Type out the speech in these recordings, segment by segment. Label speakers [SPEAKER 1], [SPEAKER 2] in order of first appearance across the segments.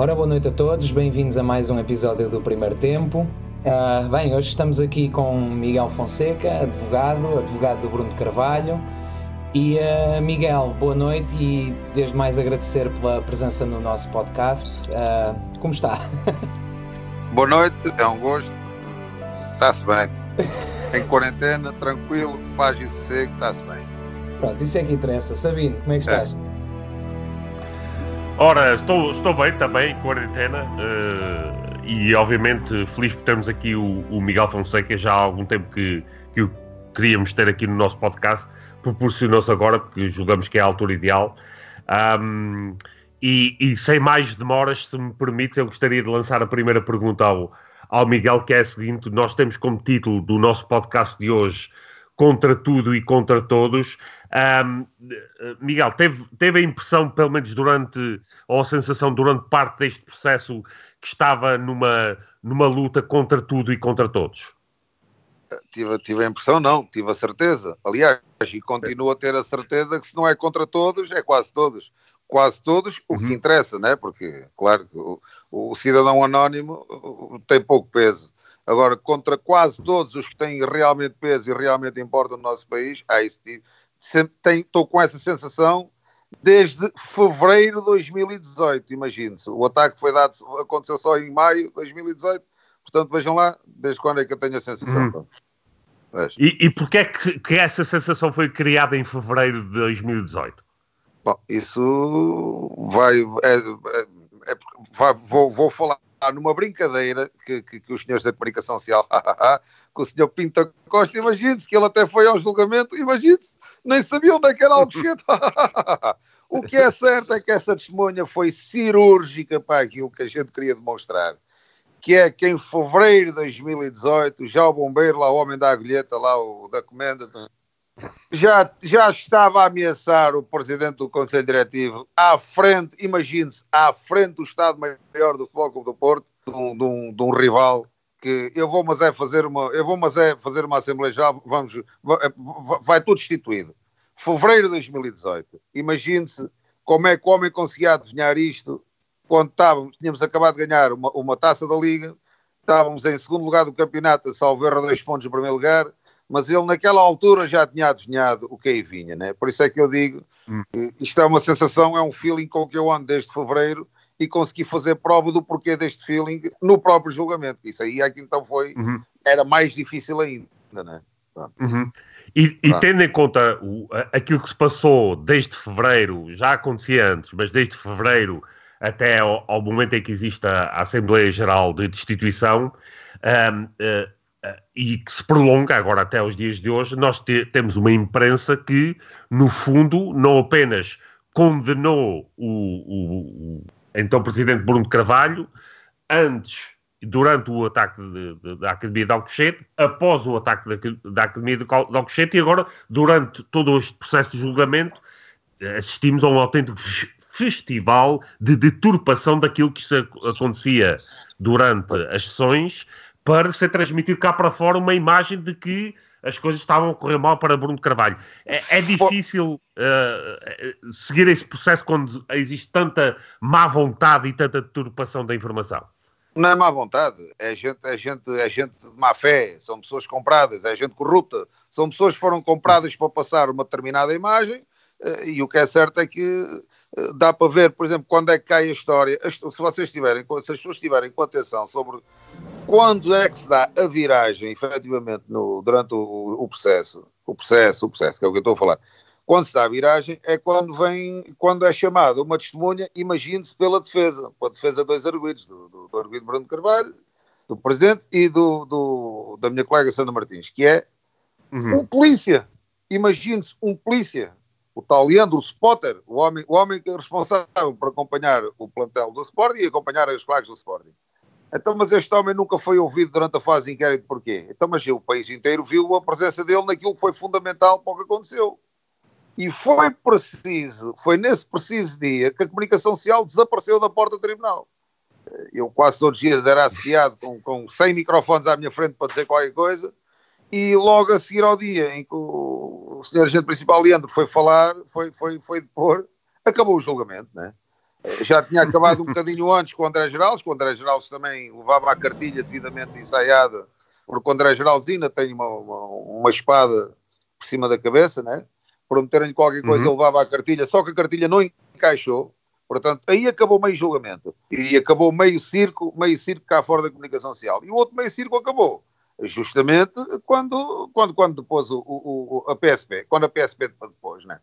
[SPEAKER 1] Ora, boa noite a todos, bem-vindos a mais um episódio do Primeiro Tempo. Uh, bem, hoje estamos aqui com Miguel Fonseca, advogado, advogado do Bruno de Carvalho. E uh, Miguel, boa noite e desde mais agradecer pela presença no nosso podcast. Uh, como está?
[SPEAKER 2] Boa noite, é um gosto. Está-se bem. Em quarentena, tranquilo, paz e sossego, está-se bem.
[SPEAKER 1] Pronto, isso é que interessa. Sabino, como é que estás? É.
[SPEAKER 3] Ora, estou, estou bem também, quarentena. Uh, e obviamente feliz por termos aqui o, o, Miguel Fonseca. Já há algum tempo que, que o queríamos ter aqui no nosso podcast. Proporcionou-se agora, porque julgamos que é a altura ideal. Um, e, e, sem mais demoras, se me permite, eu gostaria de lançar a primeira pergunta ao, ao Miguel, que é a seguinte: nós temos como título do nosso podcast de hoje contra tudo e contra todos. Um, Miguel, teve, teve a impressão, pelo menos durante, ou a sensação durante parte deste processo, que estava numa, numa luta contra tudo e contra todos?
[SPEAKER 2] Tive, tive a impressão, não, tive a certeza. Aliás, e continuo a ter a certeza que se não é contra todos, é quase todos. Quase todos, o uhum. que interessa, né? Porque, claro, o, o cidadão anónimo tem pouco peso Agora, contra quase todos os que têm realmente peso e realmente importam no nosso país, há isso. Estou com essa sensação desde fevereiro de 2018, imagine-se. O ataque foi dado, aconteceu só em maio de 2018, portanto vejam lá, desde quando é que eu tenho a sensação.
[SPEAKER 3] Hum. E, e porquê é que, que, essa sensação foi criada em fevereiro de 2018?
[SPEAKER 2] Bom, isso vai, é, é, é, vai vou, vou falar numa brincadeira que, que, que os senhores da comunicação social, com o senhor Pinto Costa, imagine-se que ele até foi ao julgamento, imagine-se, nem sabia onde é que era o que é certo é que essa testemunha foi cirúrgica para aquilo que a gente queria demonstrar, que é que em fevereiro de 2018, já o bombeiro, lá o homem da agulheta, lá o da comenda, já, já estava a ameaçar o presidente do Conselho Diretivo à frente, imagine-se, à frente do Estado-Maior do Futebol Clube do Porto, de um, de, um, de um, rival que eu vou mas é fazer uma eu vou mas é fazer uma Assembleia Geral, vamos, vai, vai tudo destituído. Fevereiro de 2018. Imagine-se como é que o homem conseguia adivinhar isto quando estávamos, tínhamos acabado de ganhar uma, uma taça da Liga, estávamos em segundo lugar do campeonato, salvo erro, dois pontos no primeiro lugar, mas ele naquela altura já tinha adivinhado o que aí vinha, né? Por isso é que eu digo, hum. isto é uma sensação, é um feeling com que eu ando desde fevereiro e consegui fazer prova do porquê deste feeling no próprio julgamento. Isso aí é que então foi, uhum. era mais difícil ainda, né?
[SPEAKER 3] Uhum. E, e tendo em conta o, aquilo que se passou desde fevereiro, já acontecia antes, mas desde fevereiro até ao, ao momento em que existe a, a Assembleia Geral de Destituição, um, uh, eh, e que se prolonga agora até os dias de hoje, nós te, temos uma imprensa que, no fundo, não apenas condenou o, o, o então presidente Bruno Carvalho, antes, durante o ataque de, de, da Academia de Alcochete, após o ataque da, Academia de, de Alcochete e agora, durante todo este processo de julgamento, assistimos a um autêntico festival de deturpação daquilo que acontecia durante as sessões para ser transmitido cá para fora uma imagem de que as coisas estavam a correr mal para Bruno Carvalho. É, é difícil uh, seguir esse processo quando existe tanta má vontade e tanta deturpação da informação.
[SPEAKER 2] Não é má vontade, é gente, é gente, é gente de má fé, são pessoas compradas, é gente corrupta, são pessoas que foram compradas para passar uma determinada imagem e o que é certo é que uh, dá para ver, por exemplo, quando é que cai a história. Se vocês tiverem, se as pessoas estiverem com atenção sobre quando é que se dá a viragem, efetivamente, no, durante o, o, processo, o processo, o processo, que é o que eu estou a falar, quando se dá a viragem é quando vem, quando é chamada uma testemunha, imagine-se pela defesa, pela defesa dois arguidos, do, do, do arguido Bruno Carvalho, do Presidente e do, do, da minha colega Sandra Martins, que é uhum. um polícia, imagine-se um polícia, o tal Leandro Spotter, o homem, o homem que é responsável por acompanhar o plantel do Sporting e acompanhar as colegas do Sporting. Então, mas este homem nunca foi ouvido durante a fase de inquérito, porquê? Então, mas o país inteiro viu a presença dele naquilo que foi fundamental para o que aconteceu. E foi preciso, foi nesse preciso dia que a comunicação social desapareceu da porta do tribunal. Eu quase todos os dias era assediado com, com 100 microfones à minha frente para dizer qualquer coisa, e logo a seguir ao dia em que o, o senhor agente principal Leandro foi falar, foi, foi, foi depor, acabou o julgamento, né? Já tinha acabado um bocadinho antes com o André Geraldes, com o André Geraldes também levava a cartilha devidamente ensaiada, porque o André Geraldes ainda tem uma, uma, uma espada por cima da cabeça, né? Prometerem-lhe qualquer coisa, uhum. ele levava a cartilha, só que a cartilha não encaixou. Portanto, aí acabou meio julgamento. E acabou meio circo, meio circo cá fora da comunicação social. E o outro meio circo acabou. Justamente quando, quando, quando depois o, o, a PSP, quando a PSP depois, né?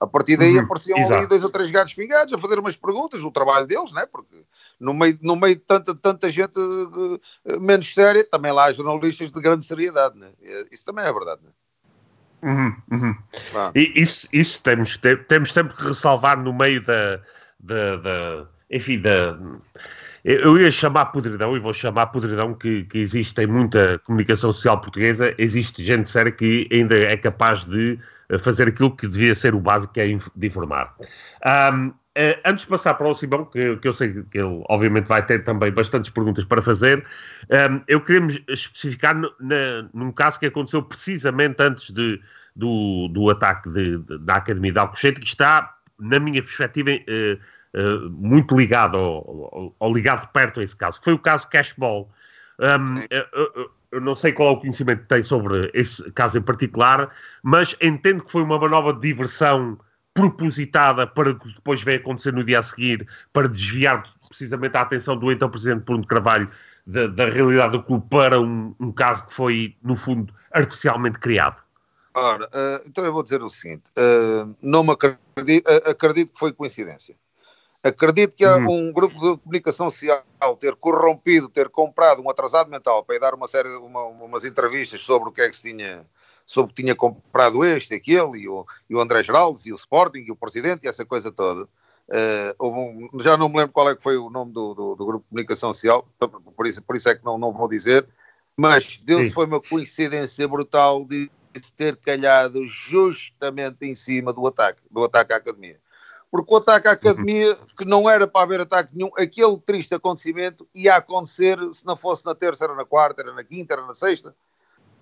[SPEAKER 2] A partir daí uhum, apareciam exato. ali dois ou três gatos pingados a fazer umas perguntas, o trabalho deles, né? Porque no meio, no meio de tanta, tanta gente uh, menos séria, também lá há jornalistas de grande seriedade, né? Isso também é verdade, né?
[SPEAKER 3] Uhum, uhum. E isso, isso temos, temos sempre que ressalvar no meio da, da, da enfim, da, eu ia chamar podridão e vou chamar podridão que, que existe em muita comunicação social portuguesa, existe gente séria que ainda é capaz de eh, fazer aquilo que devia ser o básico, que é de informar. Um, Uh, antes de passar para o Simão, que, que, eu sei que ele obviamente vai ter também bastantes perguntas para fazer, um, eu queria especificar na, num caso que aconteceu precisamente antes de, do, do ataque de, de, da Academia de Alcochete, que está, na minha perspectiva, uh, uh, muito ligado, ou, ou, ligado de perto a esse caso, que foi o caso Cashball. Um, eu, eu não sei qual é o conhecimento que tem sobre esse caso em particular, mas entendo que foi uma manobra de diversão propositada para que depois venha acontecer no dia a seguir, para desviar precisamente a atenção do então Presidente Bruno Carvalho da, da realidade do clube para um, um, caso que foi, no fundo, artificialmente criado?
[SPEAKER 2] Ora, uh, então eu vou dizer o seguinte: uh, não me acredito, uh, acredito que foi coincidência. Acredito que há hum. um grupo de comunicação social ter corrompido, ter comprado um atrasado mental para ir dar uma série, uma, umas entrevistas sobre o que é que se tinha soube que tinha comprado este, aquele, e o, e o André Geraldes, e o Sporting, e o Presidente, e essa coisa toda. Uh, um, já não me lembro qual é que foi o nome do, do, do, Grupo de Comunicação Social, por isso, por isso é que não, não vou dizer, mas Deus foi uma coincidência brutal de se ter calhado justamente em cima do ataque, do ataque à academia. Porque o ataque à academia, que não era para haver ataque nenhum, aquele triste acontecimento ia acontecer se não fosse na terça, era na quarta, era na quinta, era na sexta,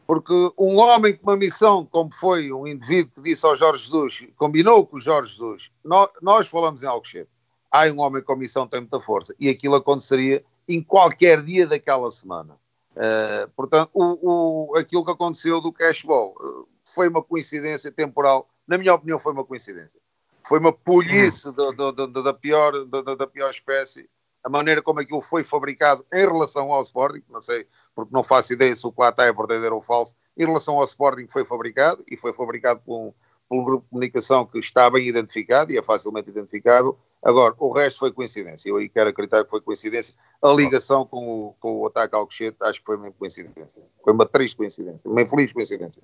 [SPEAKER 2] porque um homem com uma missão, como foi um indivíduo que disse ao Jorge Jesus, combinou com o Jorge Jesus, nós, nós falamos em Alcochete, há um homem com missão tem muita força, e aquilo aconteceria em qualquer dia daquela semana. Uh, portanto, o, o, aquilo que aconteceu do cashball uh, foi uma coincidência temporal, na minha opinião foi uma coincidência. Foi uma polícia uhum. da, pior, da, pior espécie a maneira como aquilo foi fabricado em relação ao Sporting, não sei, porque não faço ideia se o que lá está é verdadeiro ou falso, em relação ao Sporting foi fabricado, e foi fabricado por um, por um grupo de comunicação que está bem identificado e é facilmente identificável. Agora, o resto foi coincidência. Eu aí quero acreditar que foi coincidência. A ligação com o, com o ataque ao Alcochete, acho que foi uma coincidência. Foi uma triste coincidência, uma infeliz coincidência.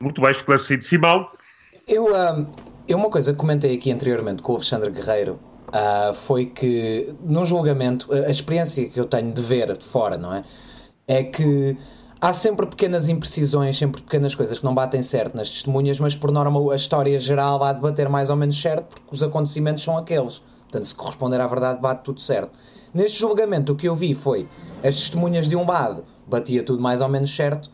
[SPEAKER 3] Muito bem esclarecido. Simão?
[SPEAKER 1] Eu, eu uma coisa que comentei aqui anteriormente com o Alexandre Guerreiro, uh, foi que no julgamento, a experiência que eu tenho de ver de fora, não é? É que há sempre pequenas imprecisões, sempre pequenas coisas que não batem certo nas testemunhas, mas por norma a história geral vai bater mais ou menos certo porque os acontecimentos são aqueles. Portanto, se corresponder à verdade, bate tudo certo. Neste julgamento, o que eu vi foi as testemunhas de um lado batia tudo mais ou menos certo,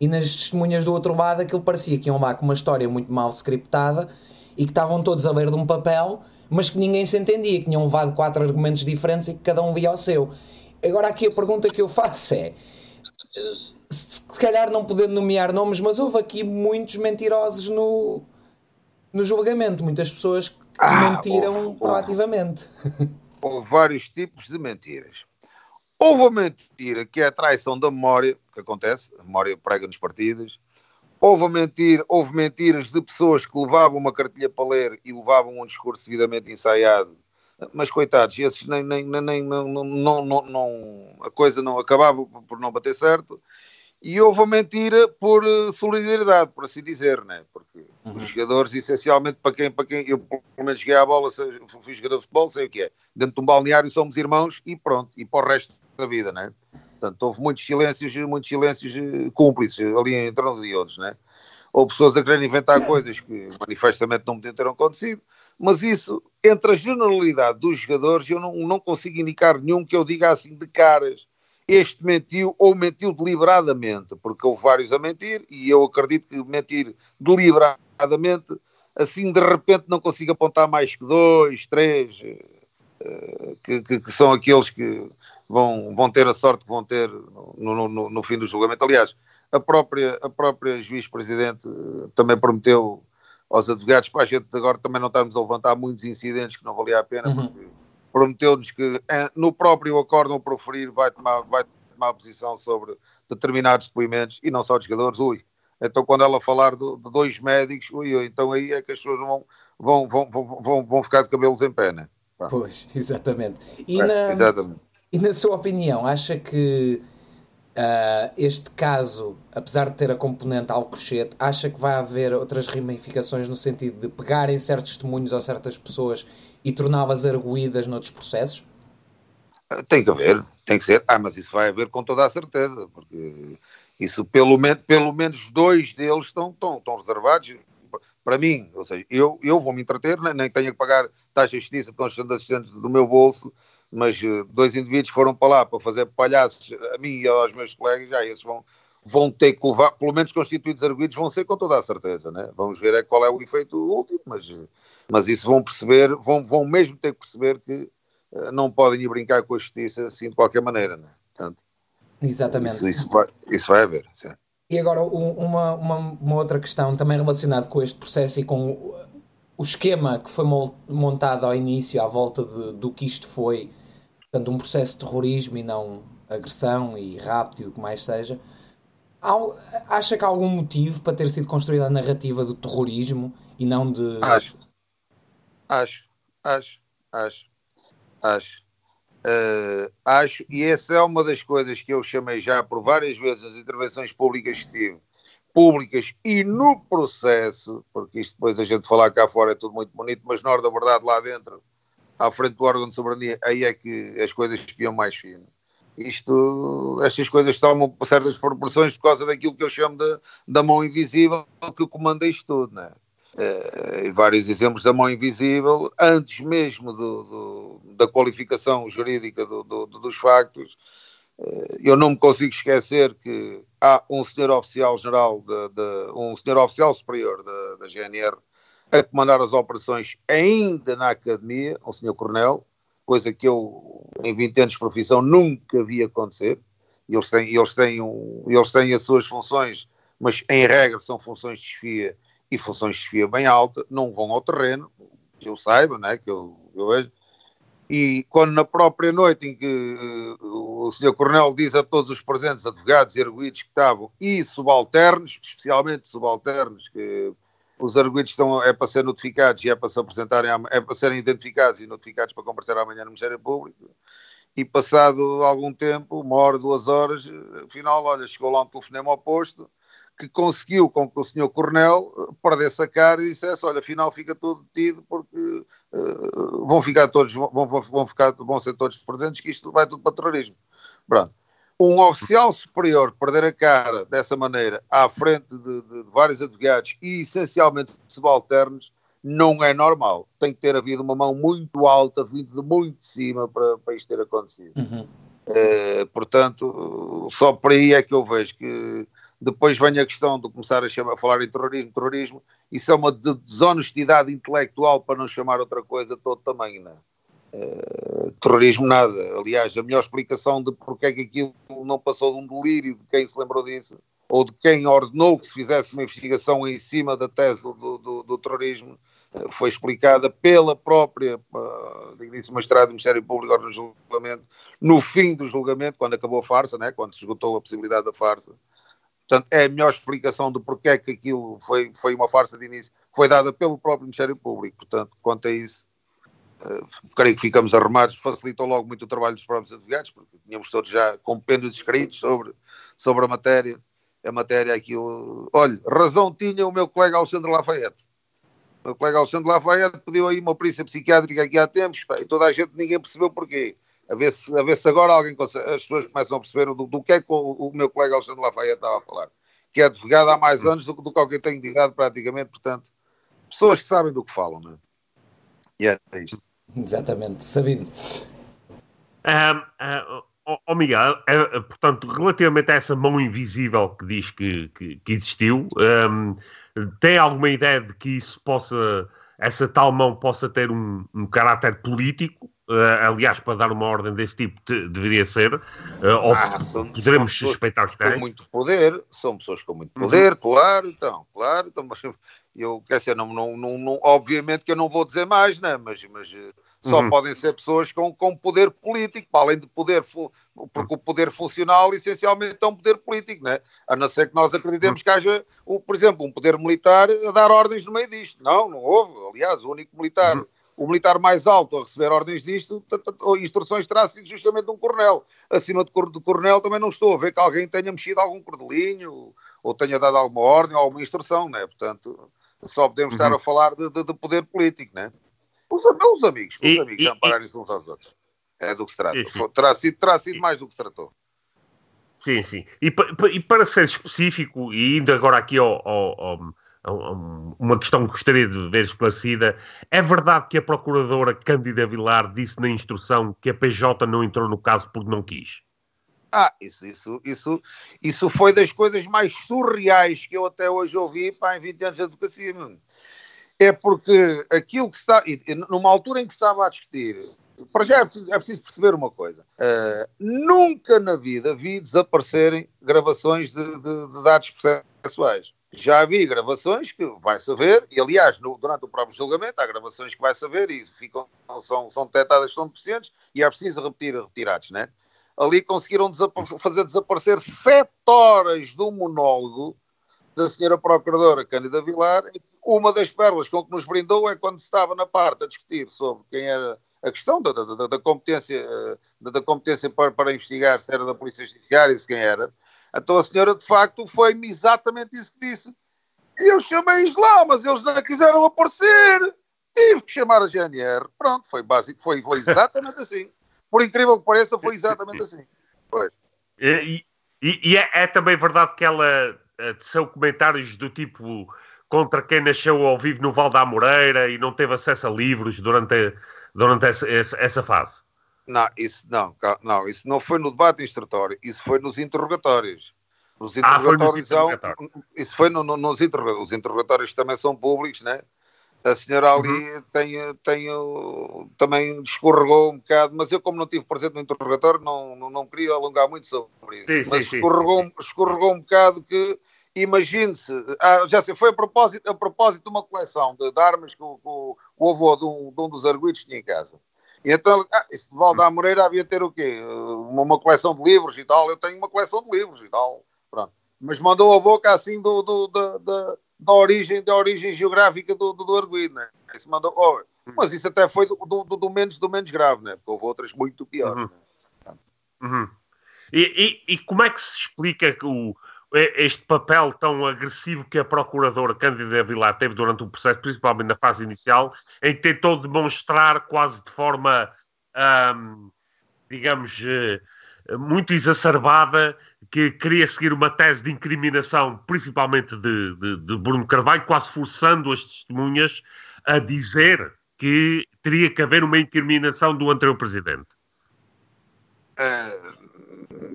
[SPEAKER 1] e nas testemunhas do outro lado aquilo parecia que iam lá com uma história muito mal scriptada e que estavam todos a ler de um papel mas que ninguém se entendia, que tinham levado quatro argumentos diferentes e que cada um via o seu. Agora, aqui a pergunta que eu faço é: se calhar não podendo nomear nomes, mas houve aqui muitos mentirosos no, no julgamento, muitas pessoas que ah, mentiram houve, proativamente.
[SPEAKER 2] Houve, houve vários tipos de mentiras. Houve a mentira que é a traição da memória, que acontece, a memória prega nos partidos, Houve, mentir, houve mentiras de pessoas que levavam uma cartilha para ler e levavam um discurso devidamente ensaiado. Mas coitados, esses nem, nem, nem, não, não, não, não, a coisa não acabava por não bater certo. E houve a mentira por eh, solidariedade, por assim dizer, né? porque uhum. os jogadores, essencialmente, para quem, para quem eu pelo menos joguei a bola, fui jogador de futebol, sei o que é. Dentro de um balneário somos irmãos e pronto, e para o resto da vida, né? Portanto, houve muitos silêncios, muitos silêncios eh, cúmplices ali entre uns e outros, né? Ou pessoas a querer inventar coisas que manifestamente não me ter acontecido, mas isso, entre a generalidade dos jogadores, eu não, não consigo indicar nenhum que eu diga assim de caras, este mentiu ou mentiu deliberadamente, porque houve vários a mentir, e eu acredito que mentir deliberadamente assim de repente não consigo apontar mais que dois, três, uh, que, que, que, são aqueles que vão, vão ter a sorte que vão ter no, no, no fim do julgamento. Aliás, a própria, a própria juiz-presidente também prometeu aos advogados para a gente agora também não estarmos a levantar muitos incidentes que não valia a pena, uhum. porque prometeu-nos que eh, no próprio acórdão proferir vai tomar, vai tomar posição sobre determinados depoimentos e não só de jogadores, ui. Então, quando ela falar de, de dois médicos, ui, ui, então aí é que as pessoas vão, vão, vão, vão, vão, vão ficar de cabelos em pé, né?
[SPEAKER 1] Pois, exatamente. E, é, na, exatamente. E na sua opinião, acha que Uh, este caso, apesar de ter a componente Alcochete, acha que vai haver outras ramificações no sentido de pegarem certos testemunhos ou certas pessoas e torná-las arguídas noutros processos?
[SPEAKER 2] Tem que haver, tem que ser. Ah, mas isso vai haver com toda a certeza, porque isso pelo, menos pelo menos dois deles estão, estão, estão reservados para mim. Ou seja, eu, eu vou me entreter, nem, nem tenho que pagar taxa de justiça de assistente do meu bolso mas eh, dois indivíduos foram para lá para fazer palhaços a mim e aos meus colegas, já esses vão, vão ter que levar, pelo menos constituídos arguidos, vão ser com toda a certeza, né? Vamos ver é qual é o efeito último, mas, mas isso vão perceber, vão, vão mesmo ter que perceber que uh, não podem ir brincar com a justiça assim de qualquer maneira, né? Portanto,
[SPEAKER 1] Exatamente.
[SPEAKER 2] Isso, isso, vai, isso vai haver, sim.
[SPEAKER 1] E agora, uma, uma, uma, outra questão também relacionada com este processo e com o esquema que foi montado ao início à volta de, do que isto foi portanto, um processo de terrorismo e não agressão e rapto e o que mais seja. Acha que há algum motivo para ter sido construída a narrativa do terrorismo e não de.
[SPEAKER 2] Acho. Acho. Acho. Acho. Acho. Uh, acho, e essa é uma das coisas que eu chamei já por várias vezes nas intervenções públicas que tive, públicas e no processo, porque isto depois a gente falar cá fora é tudo muito bonito, mas na hora da verdade lá dentro à frente do órgão de soberania, aí é que as coisas espiam mais fino. Isto, estas coisas tomam certas proporções por causa daquilo que eu chamo de, da mão invisível que comanda isto tudo, né? Uh, vários exemplos da mão invisível, antes mesmo do, do, da qualificação jurídica do, dos factos, eu não me consigo esquecer que há um senhor oficial geral, de, de, um senhor oficial superior da, GNR, a comandar as operações ainda na academia, o Sr. Coronel, coisa que eu, em 20 anos de profissão, nunca vi acontecer. Eles têm, eles têm, um, eles têm as suas funções, mas em regra são funções de chefia e funções de chefia bem alta, não vão ao terreno, que eu saiba, né, que eu, eu vejo. E quando na própria noite em que uh, o Sr. Coronel diz a todos os presentes, advogados e arguídos que estavam, e subalternos, especialmente subalternos, que os arguidos estão, é para ser notificados e é para se apresentarem, é para serem identificados e notificados para comparecer amanhã no Ministério Público. E passado algum tempo, uma hora, duas horas, afinal, olha, chegou lá um telefonema ao posto que conseguiu com que o senhor Coronel perdesse a cara e dissesse, olha, afinal fica tudo detido porque uh, vão ficar todos, vão, vão, vão, ficar, vão ser todos presentes que isto vai tudo para terrorismo. Pronto um oficial superior perder a cara dessa maneira à frente de, de, de, vários advogados e essencialmente subalternos não é normal. Tem que ter havido uma mão muito alta, vindo de muito de cima para, para isto ter acontecido. Uhum. Uh, portanto, só por aí é que eu vejo que depois vem a questão de começar a, chamar, a falar em terrorismo, terrorismo, isso é uma desonestidade intelectual para não chamar outra coisa de todo tamanho, não é? Uh, terrorismo nada. Aliás, a melhor explicação de porque é que aquilo não passou de um delírio de quem se lembrou disso, ou de quem ordenou que se fizesse uma investigação em cima da tese do, do, do terrorismo, uh, foi explicada pela própria uh, digníssima magistrada do Ministério Público no julgamento, no fim do julgamento, quando acabou a farsa, né, quando se esgotou a possibilidade da farsa. Portanto, é a melhor explicação de porque é que aquilo foi, foi uma farsa de início, foi dada pelo próprio Ministério Público. Portanto, quanto a isso, Uh, creio que ficamos arrumados, facilitou logo muito o trabalho dos próprios advogados, porque tínhamos todos já compêndios escritos sobre, sobre a matéria. A matéria, aquilo. Olha, razão tinha o meu colega Alexandre Lafayette. O meu colega Alexandre Lafayette pediu aí uma perícia psiquiátrica aqui há tempos, pá, e toda a gente, ninguém percebeu porquê. A ver se, a ver se agora alguém, as pessoas começam a perceber do, do que é que o, o, meu colega Alexandre Lafayette estava a falar. Que é advogado há mais anos do, do que alguém tem de idade, praticamente, portanto, pessoas que sabem do que falam, não é? E é isto.
[SPEAKER 1] Exatamente, sabido.
[SPEAKER 3] Um, uh, oh, Miguel, uh, portanto, relativamente a essa mão invisível que diz que, que, que existiu, um, tem alguma ideia de que isso possa, essa tal mão possa ter um, um caráter político? Uh, aliás, para dar uma ordem desse tipo, te, deveria ser. Uh, ou ah, são, poderemos suspeitar que tem.
[SPEAKER 2] Com muito poder, são pessoas com muito poder, uhum. claro, então, claro. Então, mas eu, quer dizer, não, não, não, não, obviamente que eu não vou dizer mais, né? mas, mas eh, só uhum. podem ser pessoas com, com poder político, para além de poder, porque o poder funcional essencialmente é um poder político, né? a não ser que nós acreditemos que haja, por exemplo, um poder militar a dar ordens no meio disto. Não, não houve. Aliás, o único militar, uhum. O militar mais alto a receber ordens disto, instruções terá sido justamente um coronel. Acima do coronel também não estou a ver que alguém tenha mexido algum cordelinho ou tenha dado alguma ordem ou alguma instrução, né? portanto só podemos uhum. estar a falar de, de, de, poder político, né? Os, os amigos, os e, amigos, e, ampararem-se uns aos outros. É do que se trata. Terá sido, terá sido mais do que se tratou.
[SPEAKER 3] Sim, sim. E, e, para ser específico, e indo agora aqui ao, ao, ao, uma questão que gostaria de ver esclarecida, é verdade que a procuradora Cândida Vilar disse na instrução que a PJ não entrou no caso porque não quis?
[SPEAKER 2] Ah, isso, isso, isso, isso foi das coisas mais surreais que eu até hoje ouvi pá, em 20 anos de advocacia. É porque aquilo que está, numa altura em que se estava a discutir, para já é preciso, é preciso perceber uma coisa: uh, nunca na vida vi desaparecerem gravações de, de, de dados processuais. Já vi gravações que vai saber, e aliás, no, durante o próprio julgamento, há gravações que vai saber e ficam, são, são detectadas, são deficientes, e é preciso repetir, retirados, né? ali conseguiram fazer desaparecer sete horas do monólogo da senhora Procuradora Cândida Vilar. Uma das pérolas com que nos brindou é quando estava na parte a discutir sobre quem era a questão da, da, da competência, da, da competência para, para, investigar se era da Polícia Judiciária e se quem era. Então a senhora, de facto, foi-me exatamente isso que disse. E eu chamei-os lá, mas eles não quiseram aparecer. Tive que chamar a GNR. Pronto, foi básico, foi, foi exatamente assim por incrível que pareça, foi exatamente assim. Pois.
[SPEAKER 3] E, e, e é, é, também verdade que ela eh, são comentários do tipo contra quem nasceu ao vivo no Val da Moreira e não teve acesso a livros durante, durante essa, essa fase.
[SPEAKER 2] Não, isso não, não, isso não foi no debate instrutório, isso foi nos interrogatórios. Nos interrogatórios, ah, foi nos interrogatórios. isso foi no, no, nos interrogatórios. Os interrogatórios também são públicos, né? A senhora ali uhum. tem, tem, também escorregou um bocado, mas eu, como não estive presente no interrogatório, não, não, não queria alongar muito sobre isso. Sim, mas sim, escorregou, sim, escorregou um bocado que, imagine-se, ah, já sei, foi a propósito, a propósito de uma coleção de, de armas que o, o, o avô de um, de um dos arguidos tinha em casa. E então, ah, esse de Valda Moreira havia ter o quê? Uma, coleção de livros e tal. Eu tenho uma coleção de livros e tal. Pronto. Mas mandou a boca assim do, do, do, do da origem, da origem geográfica do, do, do arguido, né? Isso mandou, oh, mas isso até foi do, do, do, menos, do menos grave, né? Porque houve outras muito piores. Uhum. Né?
[SPEAKER 3] Uhum. E, e, e, como é que se explica o, este papel tão agressivo que a procuradora Cândida Vilar teve durante o processo, principalmente na fase inicial, em que tentou demonstrar quase de forma, digamos, eh, muito exacerbada que queria seguir uma tese de incriminação, principalmente de, de, de, Bruno Carvalho, quase forçando as testemunhas a dizer que teria que haver uma incriminação do anterior presidente.
[SPEAKER 2] Uh,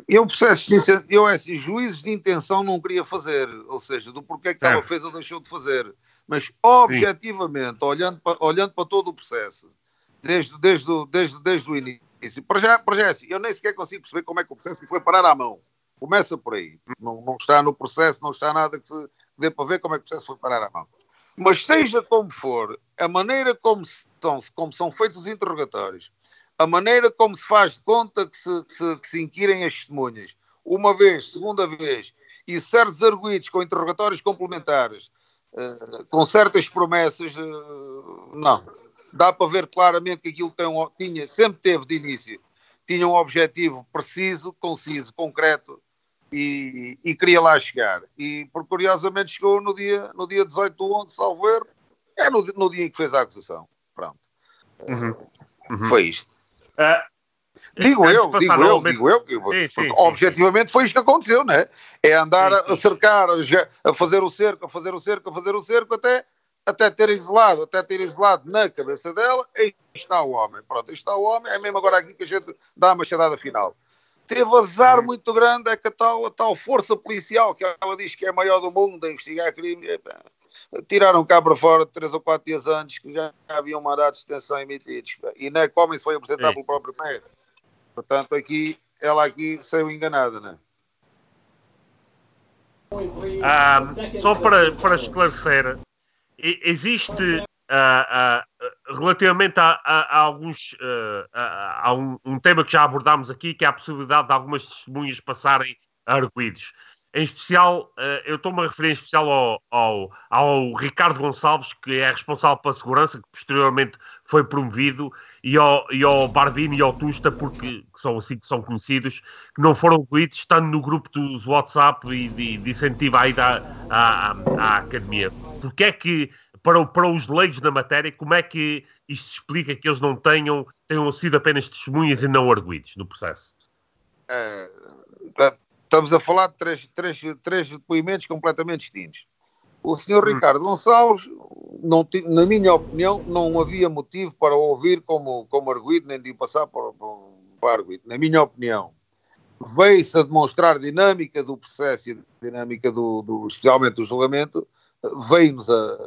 [SPEAKER 2] eu processo de eu assim, juízes de intenção não queria fazer, ou seja, do porquê que é. ela fez ou deixou de fazer, mas objetivamente, olhando para, olhando para todo o processo, desde, desde, desde, desde o início, para já, para já é assim, eu nem sequer consigo perceber como é que o processo foi parar à mão. Começa por aí. Não, não está no processo, não está nada que, se, que dê para ver como é que o processo foi parar à mão. Mas seja como for, a maneira como são, como são feitos os interrogatórios, a maneira como se faz de conta que se, se, que se inquirem as testemunhas, uma vez, segunda vez, e certos arguídos com interrogatórios complementares, uh, com certas promessas, uh, não. Dá para ver claramente que aquilo tem, tinha, sempre teve de início, tinha um objetivo preciso, conciso, concreto e, e, queria lá chegar. E, por curiosamente, chegou no dia, no dia 18 do 11, salvo erro, é no, no dia em que fez a acusação. Pronto. Uhum. Uhum. Foi isto. Uh, digo, eu, digo, eu, digo eu, digo eu, sim, sim, objetivamente sim. foi isto que aconteceu, não é? É andar a cercar, a fazer o cerco, a fazer o cerco, a fazer o cerco, até, até ter isolado, até ter isolado na cabeça dela, aí está o homem. Pronto, aí está o homem, é mesmo agora aqui que a gente dá a machadada final teve azar uhum. muito grande, é que a tal, a tal força policial que ela diz que é a maior do mundo a investigar crimes, tiraram cá para fora três ou quatro dias antes que já havia um mandato de extensão emitidos. E não é como isso foi apresentado é pelo próprio Meira. Portanto, aqui, ela aqui saiu enganada, não é?
[SPEAKER 3] Ah, só para, para esclarecer, existe uh, uh, relativamente a, a, a alguns uh, a, a um, um, tema que já abordámos aqui, que é a possibilidade de algumas testemunhas passarem arguídos. Em especial, eu estou-me a referir em especial ao, ao, ao, Ricardo Gonçalves, que é responsável pela segurança, que posteriormente foi promovido, e ao, e ao Barbini e ao Tusta, porque que são assim que são conhecidos, que não foram arguídos, estando no grupo dos WhatsApp e de, de incentivo à ida à, à, academia. Porque é que para, para os leigos da matéria, como é que isto explica que eles não tenham, tenham sido apenas testemunhas e não arguídos no processo?
[SPEAKER 2] É, estamos a falar de três, três, três depoimentos completamente distintos. O senhor hum. Ricardo Gonçalves, não, na minha opinião, não havia motivo para ouvir como, como arguído, nem de passar para, para, para arguído. Na minha opinião, veio-se a demonstrar dinâmica do processo e dinâmica do, do especialmente do julgamento, veio-nos a,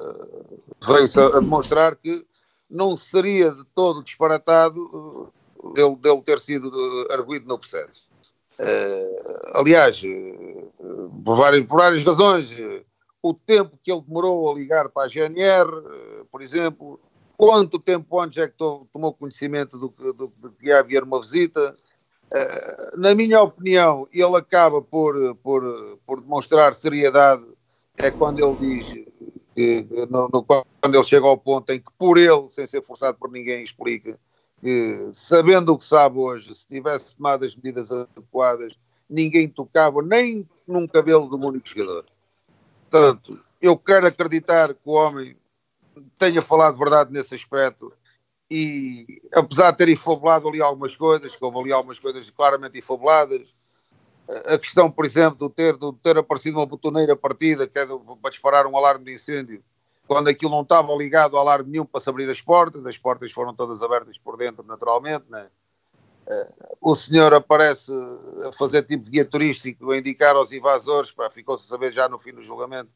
[SPEAKER 2] veio a demonstrar que não seria de todo disparatado uh, dele, dele ter sido uh, arguído no processo. Uh, aliás, uh, por, várias, por várias razões, uh, o tempo que ele demorou a ligar para a GNR, por exemplo, quanto tempo antes é que tomou conhecimento do que, do, do que ia haver uma visita. na minha opinião, ele acaba por, por, por demonstrar seriedade é quando ele diz que, no, no, quando ele chega ao ponto em que por ele, sem ser forçado por ninguém, explica que sabendo o que sabe hoje, se tivesse tomado as medidas adequadas, ninguém tocava nem num cabelo do único jogador. Portanto, eu quero acreditar que o homem tenha falado verdade nesse aspecto e apesar de ter infabulado ali algumas coisas, houve ali algumas coisas claramente infabuladas, a questão, por exemplo, de ter, de ter aparecido uma botoneira partida que é para disparar um alarme de incêndio, quando aquilo não estava ligado a alarme nenhum para se abrir as portas, as portas foram todas abertas por dentro, naturalmente, né? o senhor aparece a fazer tipo de guia turístico, a indicar aos invasores, ficou-se a saber já no fim do julgamento,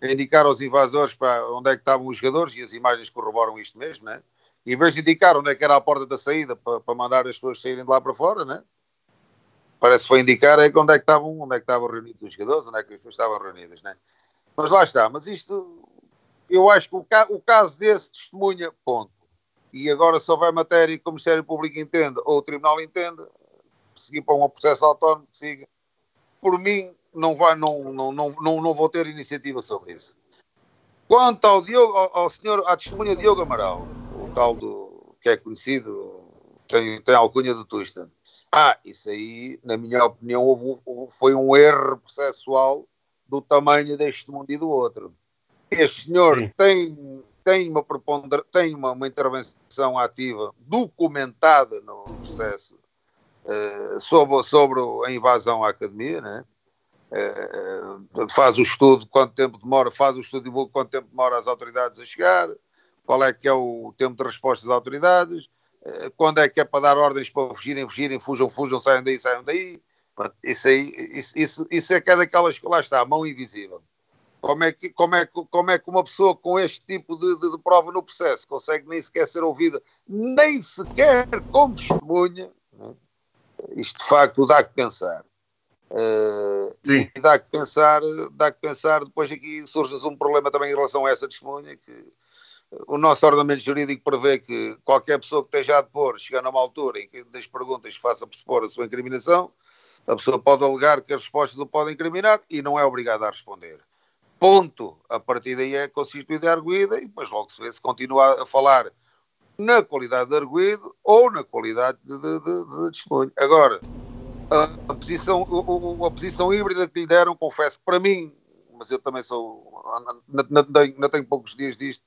[SPEAKER 2] a indicar aos invasores para onde é que estavam os jogadores, e as imagens corroboram isto mesmo, né? Em vez de indicar onde é que era a porta da saída para, para mandar as pessoas saírem de lá para fora, né? parece que foi indicar é onde é que estavam, onde é que estavam reunidos os jogadores, onde é que as pessoas estavam reunidas, né? Mas lá está, mas isto, eu acho que o, ca o caso desse testemunha, ponto. E agora se houver matéria que o Ministério Público entenda ou o Tribunal entenda, seguir para um processo autónomo, que siga. Por mim, não, vai, não, não, não, não, não vou ter iniciativa sobre isso. Quanto ao, Diogo, ao, ao senhor, à testemunha Diogo Amaral, o tal do, que é conhecido, tem, tem a alcunha do Tusta, ah, isso aí, na minha opinião, houve, foi um erro processual do tamanho deste mundo e do outro. Este senhor tem, tem, uma, tem uma, uma, intervenção ativa documentada no processo uh, sobre, sobre a invasão à academia, né? Uh, faz o estudo quanto tempo demora, faz o estudo divulga quanto tempo demora as autoridades a chegar, qual é que é o tempo de resposta das autoridades, eh, quando é que é para dar ordens para fugirem, fugirem, fujam, fujam, saiam daí, saiam daí. Isso, aí, isso, isso, isso é que é daquelas que lá está, a mão invisível. Como é, que, como, é, como é que uma pessoa com este tipo de, de, de prova no processo consegue nem sequer ser ouvida, nem sequer como testemunha? Né? Isto de facto dá que pensar. Uh, e dá que pensar, dá que pensar, depois aqui surge um problema também em relação a essa testemunha, que o nosso ordenamento jurídico prevê que qualquer pessoa que esteja a depor, chegando a uma altura em que das perguntas faça pressupor a sua incriminação, a pessoa pode alegar que as respostas o podem incriminar e não é obrigada a responder. Ponto. A partir daí é constituída a arguída e depois logo se vê se continua a falar na qualidade de arguído ou na qualidade de, de, de, de testemunho. Agora, a, a posição, a, a, posição híbrida que lhe deram, confesso que para mim, mas eu também sou, não tenho poucos dias disto,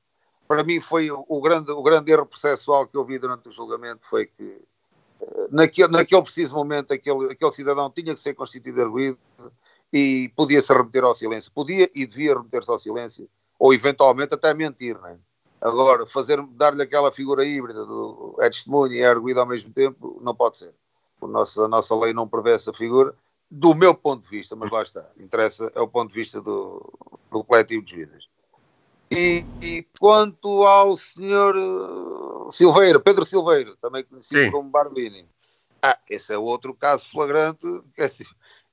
[SPEAKER 2] para mim foi o grande, o grande erro processual que eu vi durante o julgamento foi que eh, naquele, naquele preciso momento aquele, aquele cidadão tinha que ser constituído arguído e podia-se remeter ao silêncio. Podia e devia remeter-se ao silêncio, ou eventualmente até mentir, não é? Agora, fazer, dar-lhe aquela figura híbrida do é testemunho e é arguído ao mesmo tempo, não pode ser. A nossa, a nossa lei não prevê essa figura, do meu ponto de vista, mas lá está. Interessa, é o ponto de vista do, do coletivo de juízes. E, e, quanto ao senhor uh, Silveiro, Pedro Silveiro, também conhecido Sim. como Barbini, ah, esse é outro caso flagrante. Que é assim,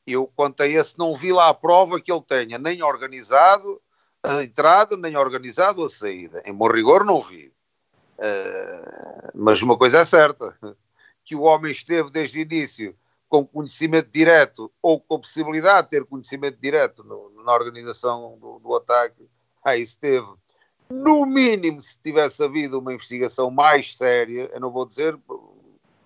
[SPEAKER 2] eu, quanto a esse, não vi lá a prova que ele tenha nem organizado a entrada, nem organizado a saída. Em bom rigor, não vi. Uh, mas uma coisa é certa: que o homem esteve desde o início com conhecimento direto ou com possibilidade de ter conhecimento direto no, na organização do, do ataque, aí esteve. No mínimo, se tivesse havido uma investigação mais séria, eu não vou dizer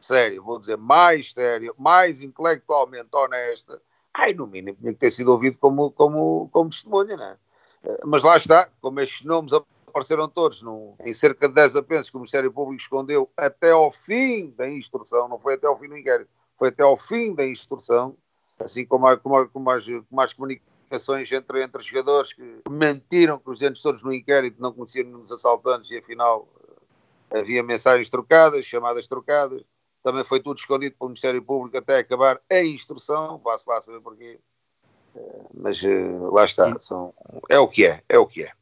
[SPEAKER 2] séria, vou dizer mais séria, mais intelectualmente honesta, ai, no mínimo tinha que ter sido ouvido como, como, como testemunha, não é? Eh, mas lá está, como estes nomes apareceram todos num, em cerca de 10 apensos que o Ministério Público escondeu até ao fim da instrução, não foi até ao fim do inquérito, foi até ao fim da instrução, assim como, como, como, as, como as comunicações entre, entre jogadores que mentiram que os dentes todos no inquérito não conheciam os assaltantes e afinal eh, havia mensagens trocadas, chamadas trocadas também foi tudo escondido pelo Ministério Público até acabar a instrução, vá-se lá saber porquê. Eh, mas uh, lá está, são, é o que é, é o que é.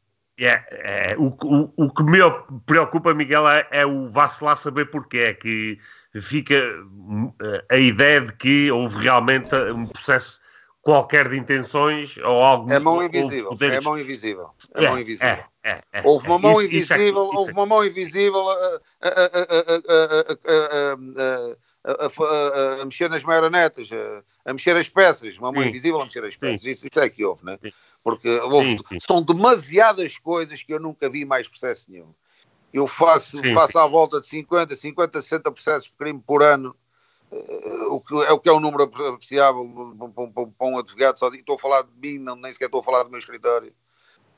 [SPEAKER 3] É, é o, o, o, que me preocupa, Miguel, é, é o vá-se lá saber porquê, é que fica uh, a ideia de que houve realmente um processo qualquer de intenções ou algo.
[SPEAKER 2] É mão invisível, é mão invisível. É, é mão invisível. É, é, é, houve uma mão isso, invisível, isso é, houve uma mão invisível a, mexer nas marionetas, a, mexer as peças, uma mão sim. invisível a mexer as peças. Isso, isso, é que houve, né? Porque houve, sim, são demasiadas coisas que eu nunca vi mais processo nenhum. Eu faço, faço à volta de 50, 50, 60 processos de crime por ano o que é o que é um número apreciável para um advogado, só estou a falar de mim, não, nem sequer estou a falar do meu escritório.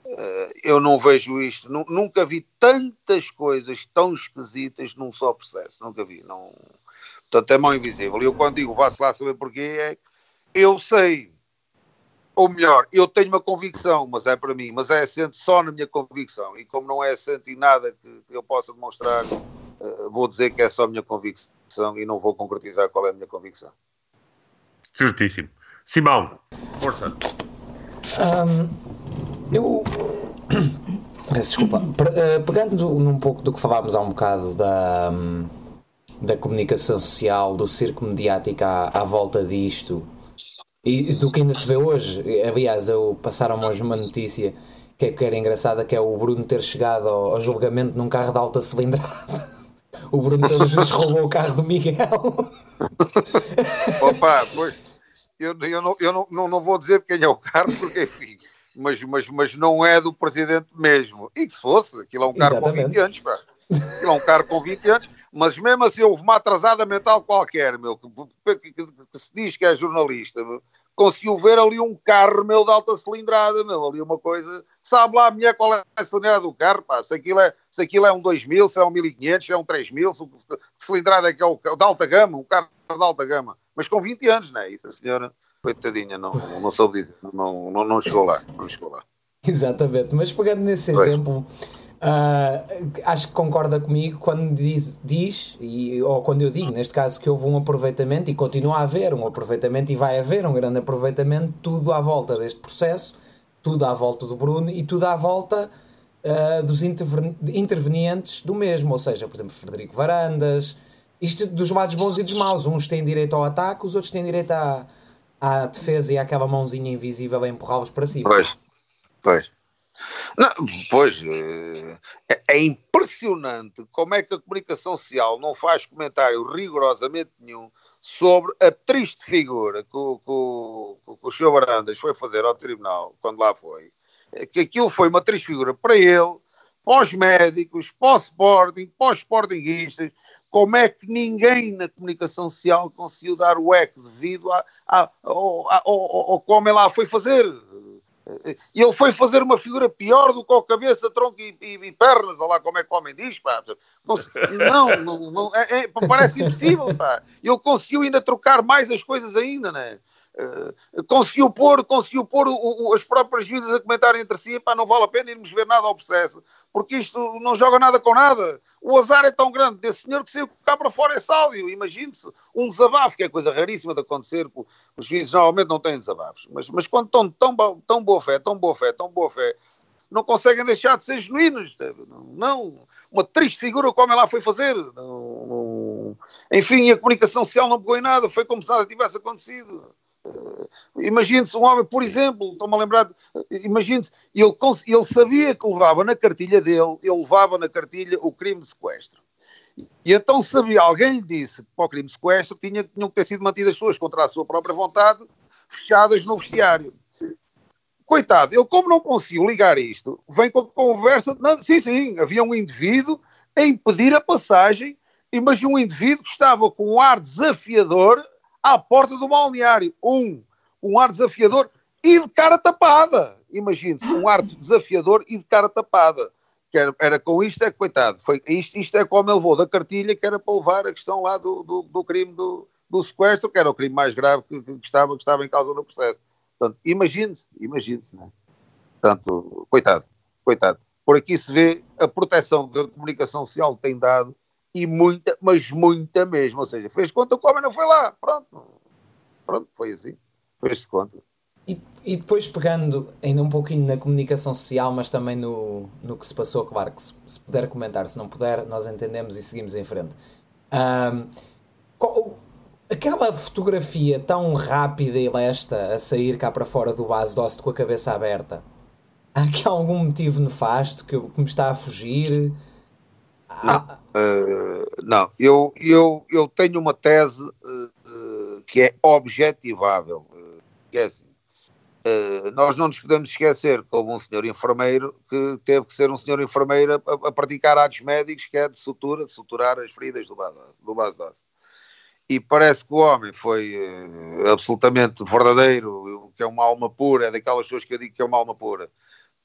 [SPEAKER 2] Eh, eu não vejo isto, nunca vi tantas coisas tão esquisitas num só processo, nunca vi. Não... Portanto, é mão invisível. E eu, quando digo vá-se lá saber porquê, é eu sei, ou melhor, eu tenho uma convicção, mas é para mim, mas é assente só na minha convicção. E como não é assente em nada que, eu possa demonstrar, uh, vou dizer que é só a minha convicção e não vou concretizar qual é a minha convicção.
[SPEAKER 3] Certíssimo. Simão, força.
[SPEAKER 1] Um, eu. Peço desculpa. Eh, pegando num pouco do que falámos há um bocado da, da comunicação social, do circo mediático à, à volta disto e do que ainda se vê hoje. Aliás, eu passaram-me hoje uma notícia que, é, que era engraçada, que é o Bruno ter chegado ao, ao julgamento num carro de alta cilindrada. O Bruno Pelos roubou o carro do Miguel.
[SPEAKER 2] Opa, pois, eu, eu, não, eu não, não, vou dizer de quem é o carro, porque enfim, mas, mas, mas não é do presidente mesmo. E que se fosse, aquilo é um carro Exatamente. com 20 anos, pá. Aquilo é um carro com 20 anos, mas mesmo assim houve uma atrasada mental qualquer, meu, que, que, que, que se diz que é jornalista, meu, conseguiu ver ali um carro meu de alta cilindrada, meu, ali uma coisa. Sabe lá a mulher qual é a cilindrada do carro, pá? Se aquilo é, se aquilo é um 2000, se é um 1500, se é um 3000, se, que cilindrada é que é o de alta gama, um carro de alta gama, mas com 20 anos, não é? Isso a senhora, coitadinha, não, não soube dizer, não, não, não chegou lá, não chegou lá.
[SPEAKER 1] Exatamente, mas pegando nesse pois. exemplo Uh, acho que concorda comigo quando diz, diz e, ou quando eu digo, neste caso, que houve um aproveitamento e continua a haver um aproveitamento e vai haver um grande aproveitamento, tudo à volta deste processo, tudo à volta do Bruno e tudo à volta uh, dos intervenientes do mesmo, ou seja, por exemplo, Frederico Varandas, isto dos lados bons e dos maus. Uns têm direito ao ataque, os outros têm direito à, à defesa e àquela mãozinha invisível a empurrá-los para cima.
[SPEAKER 2] Pois, pois. Não, pois, é, é, impressionante como é que a comunicação social não faz comentário rigorosamente nenhum sobre a triste figura que o, que que o Sr. Barandas foi fazer ao tribunal, quando lá foi. Que aquilo foi uma triste figura para ele, para os médicos, para o Sporting, para os Sportingistas, como é que ninguém na comunicação social conseguiu dar o eco devido a, a, ao, ao, ele lá foi fazer e ele foi fazer uma figura pior do que o cabeça, tronco e, e, e pernas, olha lá como é que o homem diz, pá. Não, não, não é, é, parece impossível, pá. Ele conseguiu ainda trocar mais as coisas ainda, né? Uh, conseguiu pôr, conseguiu pôr o, o, as próprias juízes a comentarem entre si, pá, não vale a pena irmos ver nada ao processo, porque isto não joga nada com nada. O azar é tão grande desse senhor que saiu cá para fora esse áudio. Imagine-se um desabafo, que é coisa raríssima de acontecer, os juízes normalmente não têm desabafos, mas, mas quando estão tão, tão boa fé, tão boa fé, tão boa fé, não conseguem deixar de ser genuínos. Não, uma triste figura como ela foi fazer. Não, não, enfim, a comunicação social não pegou em nada, foi como se nada tivesse acontecido. Uh, imagine-se um homem, por exemplo, estou-me a lembrar, uh, imagine-se, ele, ele sabia que levava na cartilha dele, ele levava na cartilha o crime de sequestro. E então sabia, alguém lhe disse que para o crime de sequestro tinha, tinham que ter sido mantidas pessoas contra a sua própria vontade, fechadas no vestiário. Coitado, ele como não conseguiu ligar isto, vem com a conversa, não, sim, sim, havia um indivíduo a impedir a passagem, mas um indivíduo que estava com um ar desafiador à porta do balneário. Um, um ar desafiador e de cara tapada. Imagine-se, um ar desafiador e de cara tapada que era, era, com isto, é coitado, foi, isto, isto é como ele levou da cartilha, que era para levar a questão lá do, do, do crime do, do, sequestro, que era o crime mais grave que, que, estava, que estava em causa no processo. Portanto, imagine-se, imagine-se, não é? Portanto, coitado, coitado. Por aqui se vê a proteção que a comunicação social tem dado e muita, mas muita mesmo. Ou seja, fez conta que o homem não foi lá. Pronto, pronto, foi assim. Fez-se conta.
[SPEAKER 1] E, e, depois pegando ainda um pouquinho na comunicação social, mas também no, no que se passou, claro que se, se puder comentar, se não puder, nós entendemos e seguimos em frente. Um, qual, aquela fotografia tão rápida e lesta a sair cá para fora do base Dost com a cabeça aberta, há aqui algum motivo nefasto que, que me está a fugir?
[SPEAKER 2] Não, uh, não. Eu, eu, eu tenho uma tese uh, uh, que é objetivável, que é assim. Uh, nós não nos podemos esquecer que houve um senhor enfermeiro que teve que ser um senhor enfermeiro a, a praticar atos médicos, que é de sutura, de suturar as feridas do base, do E parece que o homem foi uh, absolutamente verdadeiro, que é uma alma pura, é daquelas pessoas que eu digo que é uma alma pura,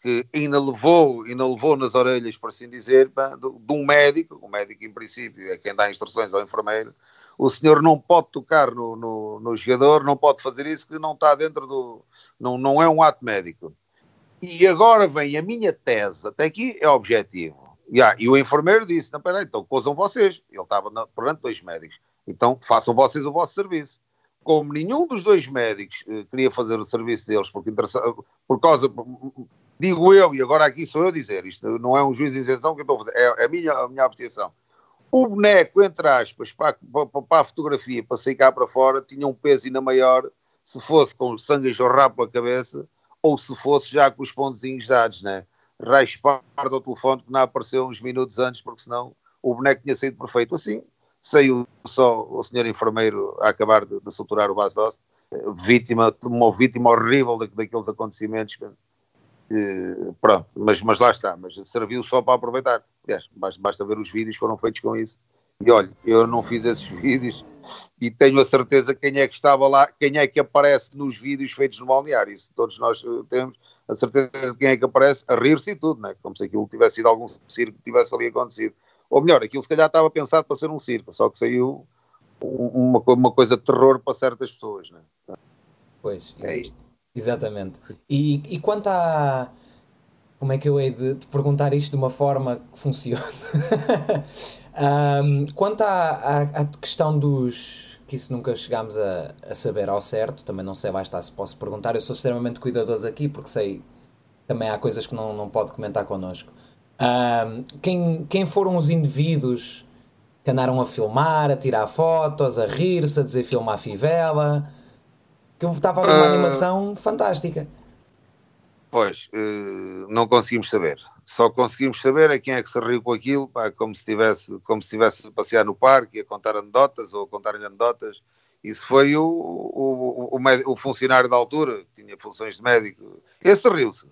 [SPEAKER 2] que ainda levou, ainda levou nas orelhas, por assim dizer, de, um médico, o médico em princípio é quem dá instruções ao enfermeiro, o senhor não pode tocar no, no, no jogador, não pode fazer isso, que não está dentro do. Não, não é um ato médico. E agora vem a minha tese, até aqui é objetivo. Yeah, e o enfermeiro disse: Não, peraí, então coisam vocês. Ele estava perante dois médicos. Então façam vocês o vosso serviço. Como nenhum dos dois médicos eh, queria fazer o serviço deles, porque por causa, digo eu, e agora aqui sou eu dizer, isto não é um juiz de isenção que eu estou a fazer, é, a minha, a minha apreciação o boneco, entre aspas, para, para, para, a fotografia, para sair cá para fora, tinha um peso ainda maior se fosse com sangue a jorrar pela cabeça ou se fosse já com os pontozinhos dados, né? Raspar do telefone que não apareceu uns minutos antes, porque senão o boneco tinha saído perfeito. Assim, saiu só o senhor enfermeiro a acabar de, de suturar o vaso de vítima, uma vítima horrível daqueles acontecimentos pronto, mas, mas lá está, mas serviu só para aproveitar. Aliás, basta, basta ver os vídeos que foram feitos com isso. E olha, eu não fiz esses vídeos e tenho a certeza quem é que estava lá, quem é que aparece nos vídeos feitos no balneário. Isso todos nós eh, temos a certeza de quem é que aparece a rir-se e tudo, né? como se aquilo tivesse sido algum circo que tivesse ali acontecido. Ou melhor, aquilo se calhar estava pensado para ser um circo, só que saiu uma, uma coisa de terror para certas pessoas. Né?
[SPEAKER 1] Pois, é isto. Exatamente. E, e quanto à. Como é que eu hei de, de perguntar isto de uma forma que funcione? um, quanto à, à, à, questão dos. que isso nunca chegámos a, a, saber ao certo, também não sei, basta se posso perguntar. Eu sou extremamente cuidadoso aqui porque sei também há coisas que não, não pode comentar connosco. Um, quem, quem foram os indivíduos que andaram a filmar, a tirar fotos, a rir-se, a dizer filma a fivela? Que eu estava a ver uma uh... animação fantástica.
[SPEAKER 2] Pois, uh, não conseguimos saber. Só conseguimos saber é quem é que se riu com aquilo, pá, como se estivesse como se estivesse a passear no parque, a contar anedotas ou a contar anedotas. Isso foi o, o, o, o, funcionário da altura, que tinha funções de médico. Esse riu-se.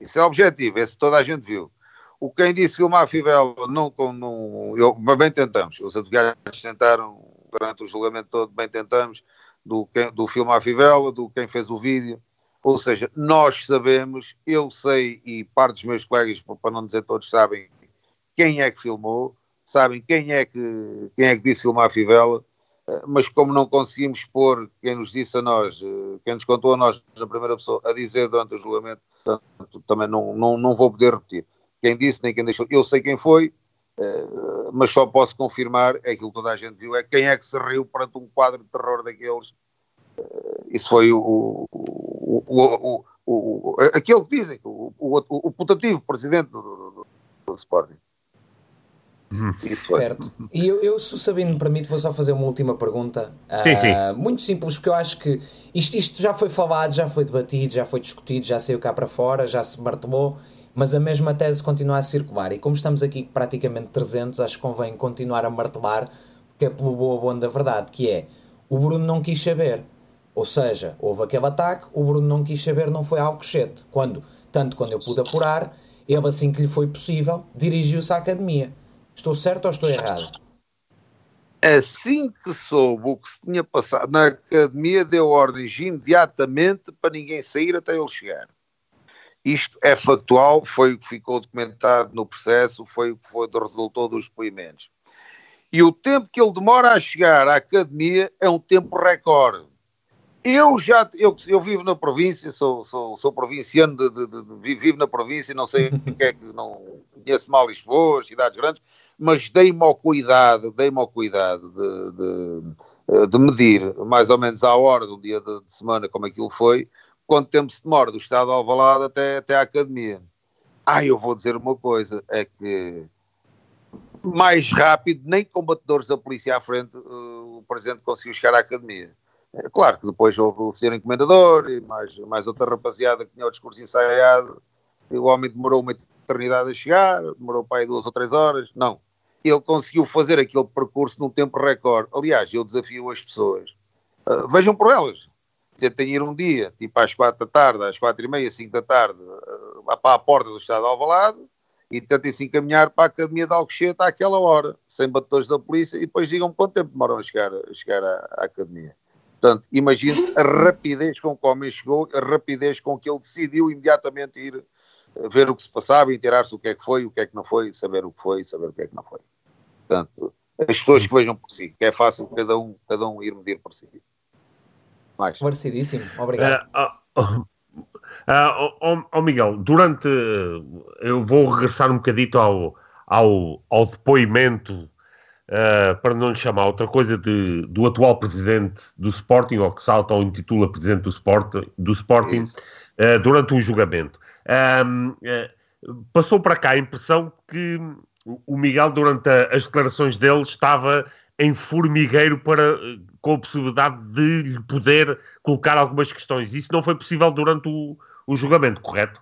[SPEAKER 2] Isso é objetivo, esse toda a gente viu. O quem disse filmar a Fivela, não, não, eu, bem tentamos. Os advogados tentaram, durante o julgamento todo, bem tentamos do, do filme à Fivela, do quem fez o vídeo. Ou seja, nós sabemos, eu sei e parte dos meus colegas, para não dizer todos, sabem quem é que filmou, sabem quem é que, quem é que disse filmar a Fivela, eh, mas como não conseguimos pôr quem nos disse a nós, eh, quem nos contou a nós na primeira pessoa, a dizer durante o julgamento, portanto, também não, não, não vou poder repetir. Quem disse nem quem deixou, eu sei quem foi, mas só posso confirmar é aquilo que toda a gente viu, é quem é que se riu perante um quadro de terror daqueles. Uh, isso foi o, o, o, o, aquele que dizem, o, o, o putativo presidente do, do, do Sporting.
[SPEAKER 1] Uhum. Isso foi. Certo. E eu, eu, se o Sabino me permite, vou só fazer uma última pergunta.
[SPEAKER 3] Sim, uh, sim.
[SPEAKER 1] Muito simples, porque eu acho que isto, isto já foi falado, já foi debatido, já foi discutido, já saiu cá para fora, já se martelou, mas a mesma tese continua a circular. E como estamos aqui praticamente 300, acho que convém continuar a martelar, porque é pelo boa bom da verdade, que é o Bruno não quis saber. Ou seja, houve aquele ataque, o Bruno não quis saber, não foi Alcochete. Quando, tanto quando eu pude apurar, ele, assim que lhe foi possível, dirigiu-se à academia. Estou certo ou estou errado?
[SPEAKER 2] Assim que soube o que se tinha passado na academia, deu ordens imediatamente para ninguém sair até ele chegar. Isto é factual, foi o que ficou documentado no processo, foi o que foi, resultou dos depoimentos. E o tempo que ele demora a chegar à academia é um tempo recorde. Eu já, eu, eu vivo na província, sou, sou, sou provinciano, de, de, de, vivo na província, não sei o que é que, não conheço mal Lisboa, cidades grandes, mas dei-me ao cuidado, dei-me ao cuidado de, de, medir, mais ou menos à hora do dia de, de, semana, como aquilo foi, quanto tempo se demora do estado de Alvalade até, até à academia. Ah, eu vou dizer uma coisa, é que mais rápido, nem combatedores da polícia à frente, o presidente conseguiu chegar à academia. É claro que depois houve o senhor encomendador e mais, mais outra rapaziada que tinha o discurso ensaiado. O homem demorou uma eternidade a chegar, demorou para aí duas ou três horas. Não. Ele conseguiu fazer aquele percurso num tempo recorde. Aliás, eu desafio as pessoas. Uh, vejam por elas. Tentem ir um dia, tipo às quatro da tarde, às quatro e meia, cinco da tarde, uh, para a porta do Estado de Alvalade e tentem se encaminhar para a Academia de Alcochete àquela hora, sem batedores da polícia, e depois digam quanto tempo demoram a chegar, a chegar à, à Academia. Portanto, imagine-se a rapidez com que o homem chegou, a rapidez com que ele decidiu imediatamente ir eh, ver o que se passava, inteirar-se o que é que foi, o que é que não foi, saber o que foi, saber o que é que não foi. Portanto, as pessoas que vejam por si, que é fácil cada um, cada um ir medir por si.
[SPEAKER 1] Mais. Parecidíssimo, obrigado.
[SPEAKER 3] Uh, uh, uh, oh, Miguel, durante. Eu vou regressar um bocadito ao, ao, ao depoimento uh, para não lhe chamar outra coisa, de, do atual presidente do Sporting, ou que salta ou intitula presidente do, Sport, do Sporting, uh, durante o julgamento. Uh, passou para cá a impressão que o Miguel, durante a, as declarações dele, estava em formigueiro para, com a possibilidade de lhe poder colocar algumas questões. Isso não foi possível durante o, o julgamento, correto?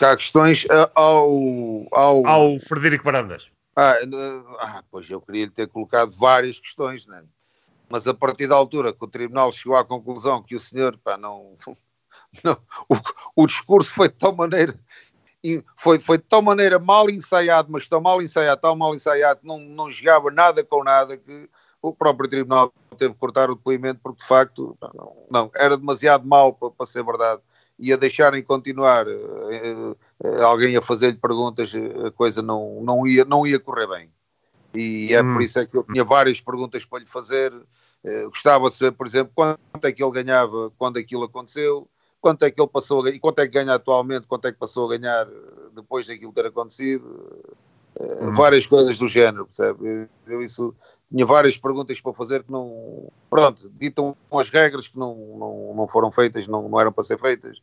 [SPEAKER 2] Há questões ao, ao...
[SPEAKER 3] Ao Frederico Varandas.
[SPEAKER 2] Ah, ah, pois eu queria lhe ter colocado várias questões, né? mas a partir da altura que o Tribunal chegou à conclusão que o senhor, pá, não. não o, o, discurso foi de tal maneira. Foi, foi de tal maneira mal ensaiado, mas tão mal ensaiado, tão mal ensaiado, não, não jogava nada com nada, que o próprio Tribunal teve que cortar o depoimento, porque de facto, não, não era demasiado mal para, para ser verdade e a deixarem continuar uh, uh, alguém a fazer-lhe perguntas, a coisa não, não, ia, não ia correr bem. E é hum. por isso é que eu tinha várias perguntas para lhe fazer. Gostava de saber, por exemplo, quanto é que ele ganhava quando aquilo aconteceu, quanto é que ele passou a ganhar, e quanto é que ganha atualmente, quanto é que passou a ganhar depois daquilo ter acontecido. Hum. Várias coisas do género, percebe? Eu isso tinha várias perguntas para fazer que não. Pronto, ditam as regras que não, não, não foram feitas, não, não eram para ser feitas.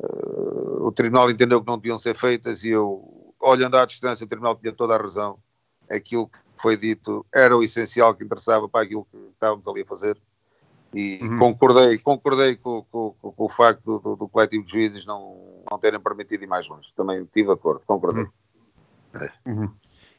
[SPEAKER 2] Uh, o tribunal entendeu que não deviam ser feitas e eu, olhando à distância, o tribunal tinha toda a razão. Aquilo que foi dito era o essencial que interessava para aquilo que estávamos ali a fazer. E uhum. concordei, concordei com, com, com, com o facto do, do, coletivo de juízes não, não terem permitido ir mais longe. Também tive de acordo, concordei.
[SPEAKER 3] Uhum. Uhum.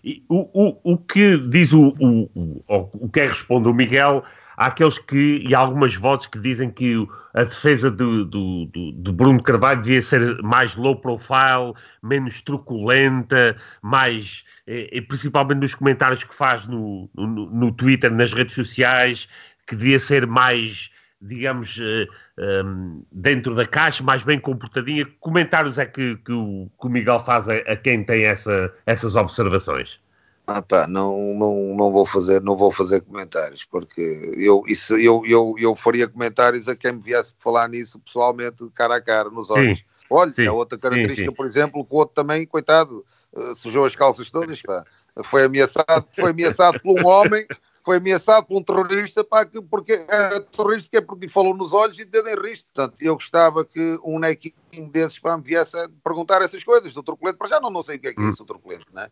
[SPEAKER 3] E o, o, o que diz o, o, o, o que é responde o Miguel há aqueles que, e há algumas vozes que dizem que a defesa de, de, de, de, Bruno Carvalho devia ser mais low profile, menos truculenta, mais, e, e principalmente nos comentários que faz no, no, no, Twitter, nas redes sociais, que devia ser mais, digamos, uh, eh, um, dentro da caixa, mais bem comportadinha. Que comentários é que, que, o, que o Miguel faz a, a quem tem essa, essas observações?
[SPEAKER 2] Ah, pá, não, não, não vou fazer, não vou fazer comentários, porque eu, isso, eu, eu, eu faria comentários a quem me viesse falar nisso pessoalmente, cara a cara, nos olhos. Sim, Olha, sim, a outra característica, sim, por exemplo, que o outro também, coitado, uh, sujou as calças todas, pá. Foi ameaçado, foi ameaçado por um homem, foi ameaçado por um terrorista pá, que, porque era terrorista é porque falou nos olhos e deu em risco. Portanto, eu gostava que um nequinho desses pá, me viesse a perguntar essas coisas do truculento. Para já não, não sei o que é que é isso, o truculento, né?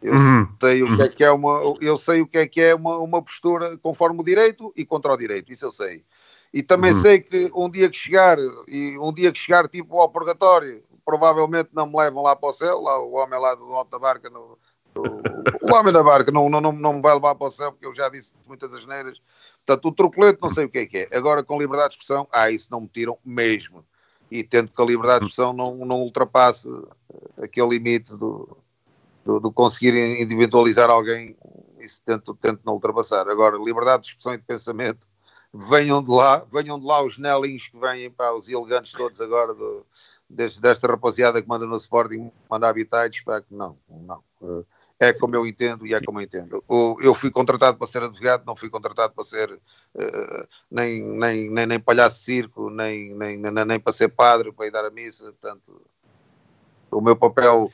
[SPEAKER 2] Eu uhum. sei o que é que é uma, eu sei o que é que é uma, uma postura conforme o direito e contra o direito, isso eu sei. E também uhum. sei que um dia que chegar, e um dia que chegar tipo ao purgatório, provavelmente não me levam lá para o céu, lá o homem lá do alto da barca, no, o, homem da barca não, não, não, me vai levar para o céu, porque eu já disse muitas asneiras. Portanto, o truculento não sei o que é que é. Agora, com liberdade de expressão, ah, isso não me tiram mesmo. E tendo que a liberdade de expressão não, não ultrapasse aquele limite do, do, do conseguir individualizar alguém, isso tento, tento não ultrapassar. Agora, liberdade de expressão e de pensamento, venham de lá, venham de lá os nelinhos que vêm, para os elegantes todos agora do, desta rapaziada que manda no Sporting, manda habitats, pá, que não, não. É como eu entendo e é como eu entendo. Eu fui contratado para ser advogado, não fui contratado para ser uh, nem, nem, nem, nem palhaço de circo, nem, nem, nem, nem para ser padre, para ir dar a missa. Portanto, o meu papel,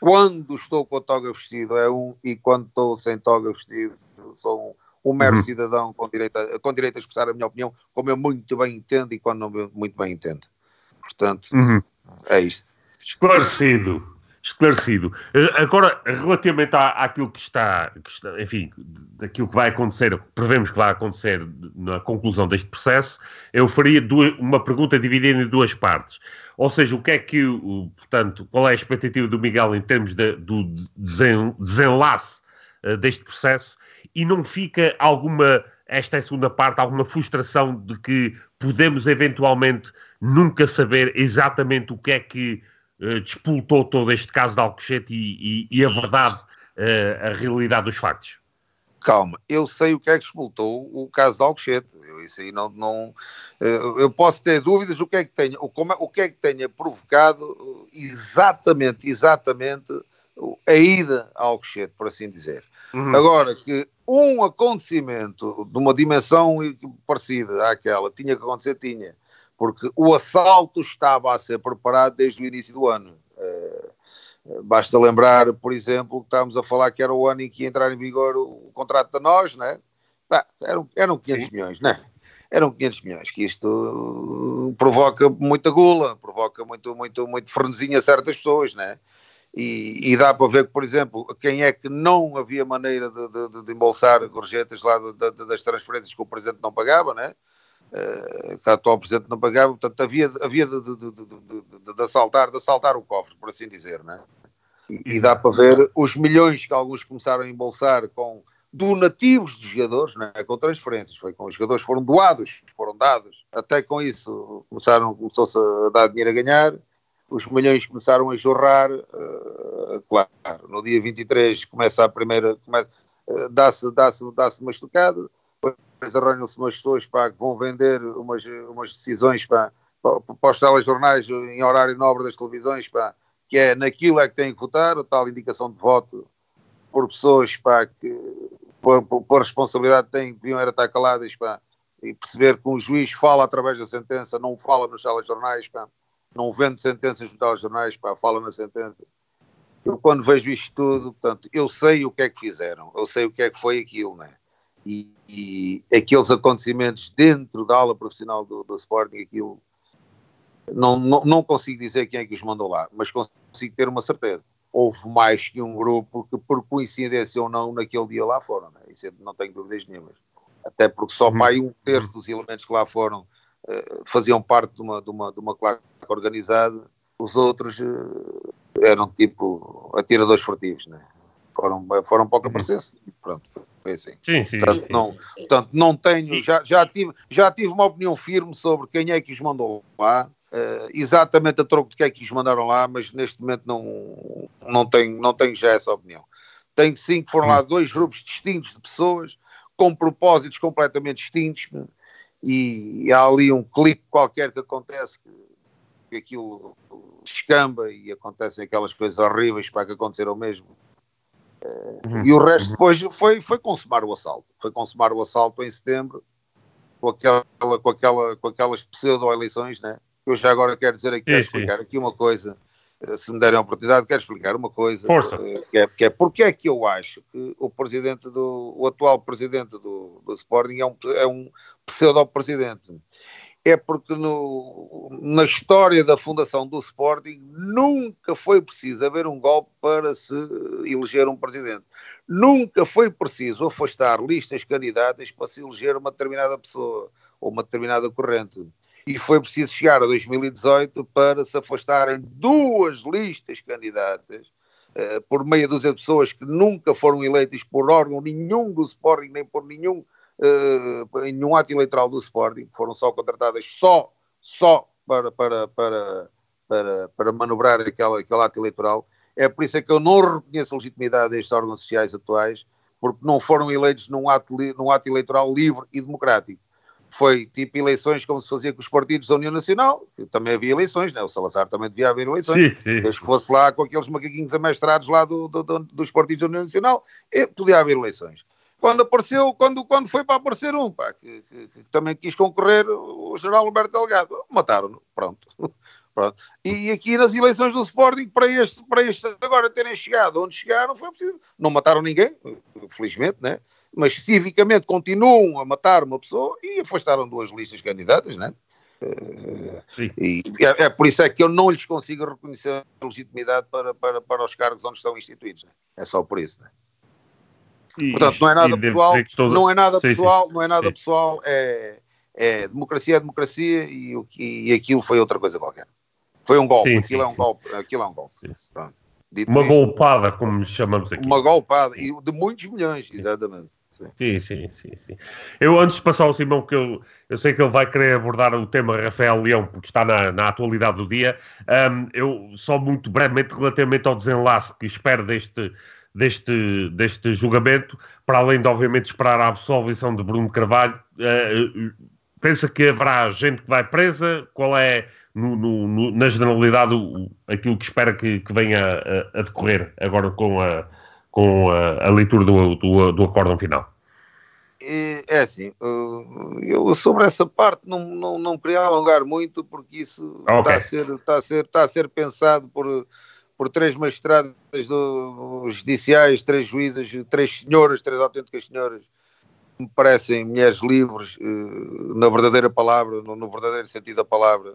[SPEAKER 2] quando estou com a toga vestido, é um, e quando estou sem toga vestido, sou um, um mero uhum. cidadão com direito, a, com direito a expressar a minha opinião, como eu muito bem entendo e quando não muito bem entendo. Portanto, uhum. é isto.
[SPEAKER 3] Esclarecido esclarecido. Eh, agora, relativamente à, àquilo que está, que está, enfim, daquilo que vai acontecer, prevemos que vai acontecer na conclusão deste processo, eu faria duas, uma pergunta dividida em duas partes. Ou seja, o que é que, portanto, qual é a expectativa do Miguel em termos de, do desenlace uh, deste processo e não fica alguma, esta é a segunda parte, alguma frustração de que podemos eventualmente nunca saber exatamente o que é que uh, despoltou todo este caso de Alcochete e, e, e a verdade, uh, a realidade dos factos?
[SPEAKER 2] Calma, eu sei o que é que despoltou o caso de Alcochete. Eu, isso aí não, não uh, eu posso ter dúvidas o que é que tenha, o, como, é, o que é que tenha provocado exatamente, exatamente a ida a Alcochete, por assim dizer. Uhum. Agora, que um acontecimento de uma dimensão parecida àquela tinha que acontecer, tinha porque o assalto estava a ser preparado desde o início do ano. Uh, basta lembrar, por exemplo, que estávamos a falar que era o ano em que ia entrar em vigor o, contrato da nós, né? Bah, eram, eram 500 Sim. milhões, né? Eram 500 milhões, que isto provoca muita gula, provoca muito, muito, muito frenesinho a certas pessoas, né? E, e, dá para ver que, por exemplo, quem é que não havia maneira de, de, de embolsar gorjetas lá de, das transferências que o Presidente não pagava, né? Uh, que a atual Presidente não pagava, portanto havia, havia de, de, de, de, assaltar, de assaltar o cofre, por assim dizer, né? E, e dá para ver os milhões que alguns começaram a embolsar com donativos dos jogadores, não é? Com transferências, foi com os jogadores foram doados, foram dados, até com isso começaram, começou-se a dar dinheiro a ganhar, os milhões começaram a jorrar, uh, claro, no dia 23 começa a primeira, começa, uh, dá-se dá dá uma estocada, depois arranjam-se umas pessoas para que vão vender umas, umas decisões para, para, para os telejornais em horário nobre das televisões, para, que é naquilo é que têm que votar, tal indicação de voto por pessoas para que por, por, responsabilidade têm, deviam era estar caladas para, e perceber que um juiz fala através da sentença, não fala nos telejornais, para, não vende sentenças nos telejornais, para, fala na sentença. Eu quando vejo isto tudo, portanto, eu sei o que é que fizeram, eu sei o que é que foi aquilo, né? E, e aqueles acontecimentos dentro da aula profissional do, do Sporting, aquilo não, não, não, consigo dizer quem é que os mandou lá, mas consigo ter uma certeza. Houve mais que um grupo que, por coincidência ou não, naquele dia lá foram. Né? Isso não tenho dúvidas nenhumas. Até porque só uhum. mais um terço dos elementos que lá foram uh, faziam parte de uma, de, uma, de uma claque organizada. Os outros uh, eram tipo atiradores furtivos, né? foram, foram pouco uhum. aparecer Pronto, foi assim.
[SPEAKER 3] Sim, sim.
[SPEAKER 2] Portanto,
[SPEAKER 3] sim.
[SPEAKER 2] Não, portanto, não tenho, já, já, tive, já tive uma opinião firme sobre quem é que os mandou lá, uh, exatamente a troco de quem é que os mandaram lá, mas neste momento não, não, tenho, não tenho já essa opinião. Tenho sim que foram lá hum. dois grupos distintos de pessoas, com propósitos completamente distintos, e há ali um clique qualquer que acontece que, que aquilo escamba e acontecem aquelas coisas horríveis para que aconteceram mesmo Uhum. E o resto depois foi, foi consumar o assalto. Foi consumar o assalto em setembro, com, aquela, com, aquela, com aquelas pseudo-eleições, né? Eu já agora quero dizer aqui, sim, explicar sim. aqui uma coisa. eh, se me derem a oportunidade, quero explicar uma coisa.
[SPEAKER 3] Força.
[SPEAKER 2] Eh, que é, que é porque é que eu acho que o presidente do, o atual presidente do, do Sporting é um, é um pseudo-presidente. É porque no, na história da fundação do Sporting nunca foi preciso haver um golpe para se eleger um presidente. Nunca foi preciso afastar listas candidatas para se eleger uma determinada pessoa ou uma determinada corrente e foi preciso chegar a 2018 para se afastarem duas listas candidatas uh, por meia dúzia de pessoas que nunca foram eleitas por órgão nenhum do Sporting, nem por nenhum, uh, nenhum ato eleitoral do Sporting, foram só contratadas só, só para, para, para, para, para manobrar aquela, aquele ato eleitoral. É por isso é que eu não reconheço a legitimidade destes órgãos sociais atuais, porque não foram eleitos num ato, num ato eleitoral livre e democrático foi tipo eleições como se fazia com os partidos da União Nacional, que também havia eleições, né? o Salazar também devia haver eleições, sim, sim. desde que fosse lá com aqueles macaquinhos amestrados lá do, do, do, dos partidos da União Nacional, e podia haver eleições. Quando apareceu, quando, quando foi para aparecer um, pá, que, que, que também quis concorrer, o general Alberto Delgado, mataram-no, pronto. pronto. E aqui nas eleições do Sporting, para estes, para estes agora terem chegado onde chegaram, foi preciso. Não mataram ninguém, felizmente, né? mas civicamente continuam a matar uma pessoa e afastaram duas listas candidatas, né? Sim. E é, é, por isso é que eu não lhes consigo reconhecer a legitimidade para, para, para os cargos onde estão instituídos. Né? É só por isso. Né? E, Portanto, não é nada pessoal, não é nada sim, pessoal, sim. não é nada pessoal, é, é democracia é democracia e, e aquilo foi outra coisa qualquer. Foi um golpe, aquilo, é um golpe aquilo é um golpe.
[SPEAKER 3] Uma golpada, como chamamos aqui.
[SPEAKER 2] Uma golpada, e de muitos milhões, exatamente.
[SPEAKER 3] Sim, sim, sim, sim. Eu, antes de passar ao Simão, que eu, eu sei que ele vai querer abordar o tema Rafael Leão, porque está na, na atualidade do dia, um, eu só muito brevemente, relativamente ao desenlace que espero deste, deste, deste julgamento, para além de, obviamente, esperar a absolvição de Bruno Carvalho, uh, pensa que haverá gente que vai presa? Qual é, no, no, no, na generalidade, o, aquilo que espera que, que venha a, a decorrer agora com a com a, a leitura do, do, do acórdão final?
[SPEAKER 2] É assim, eu sobre essa parte não, não, não queria alongar muito, porque isso okay. está, a ser, está, a ser, está a ser pensado por, por três magistradas do, judiciais, três juízas, três senhoras, três autênticas senhoras, me parecem mulheres livres, eh, na verdadeira palavra, no, verdadeiro sentido da palavra.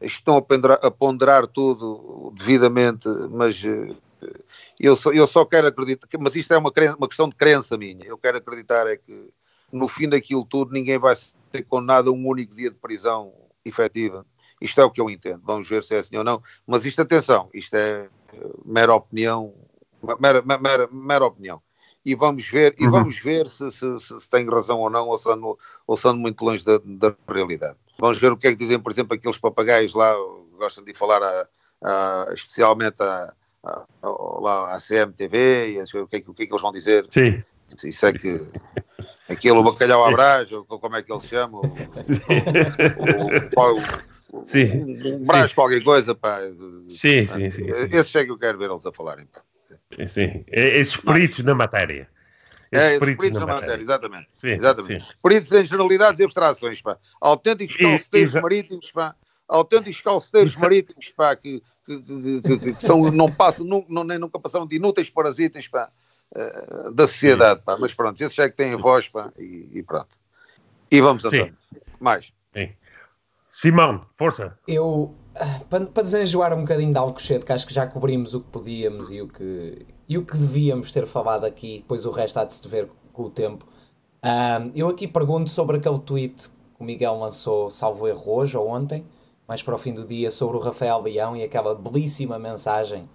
[SPEAKER 2] Estão a ponderar, a ponderar tudo devidamente, mas eh, eu só, eu só quero acreditar, mas isto é uma, crença, uma questão de crença minha. Eu quero acreditar é que no fim daquilo tudo ninguém vai ser condenado a um único dia de prisão efetiva. Isto é o que eu entendo. Vamos ver se é assim ou não. Mas isto, atenção, isto é eh, mera opinião, mera, mera, mera opinião. E vamos ver, uhum. e vamos ver se, se, se, se, tem razão ou não, ou sendo, ou sendo muito longe da, da, realidade. Vamos ver o que é que dizem, por exemplo, aqueles papagaios lá, gostam de falar a, a, especialmente a, lá a CMTV e o que, é, o que é que eles vão dizer.
[SPEAKER 3] Sim.
[SPEAKER 2] Isso é que aquele bacalhau à brás, ou como é que ele se chama, o, sim. um brás qualquer coisa, pá.
[SPEAKER 3] Sim, sim, sim,
[SPEAKER 2] Esses é que eu quero ver eles a falarem, pá.
[SPEAKER 3] Sim, esses peritos na matéria.
[SPEAKER 2] Esses é, peritos, peritos na, na matéria. matéria, exatamente. Sim, exatamente. Sim. Peritos em generalidades e abstrações, pá. Autênticos calceteiros marítimos, pá. Autênticos calceteiros marítimos, pá, que que, que, que são, não passam, não, nem nunca passaram de inúteis parasitas pá, uh, da sociedade. Pá. Mas pronto, esses é que têm voz pá, e, e pronto. E vamos então. Mais.
[SPEAKER 3] Sim. Simão, força.
[SPEAKER 1] Eu, para, para desenjoar um bocadinho de Alcochete, que acho que já cobrimos o que podíamos e o que, e o que devíamos ter falado aqui, depois o resto há de se ver com o tempo. Eu aqui pergunto sobre aquele tweet que o Miguel lançou, salvo erro, hoje ou ontem, mais para o fim do dia sobre o Rafael Leão e aquela belíssima mensagem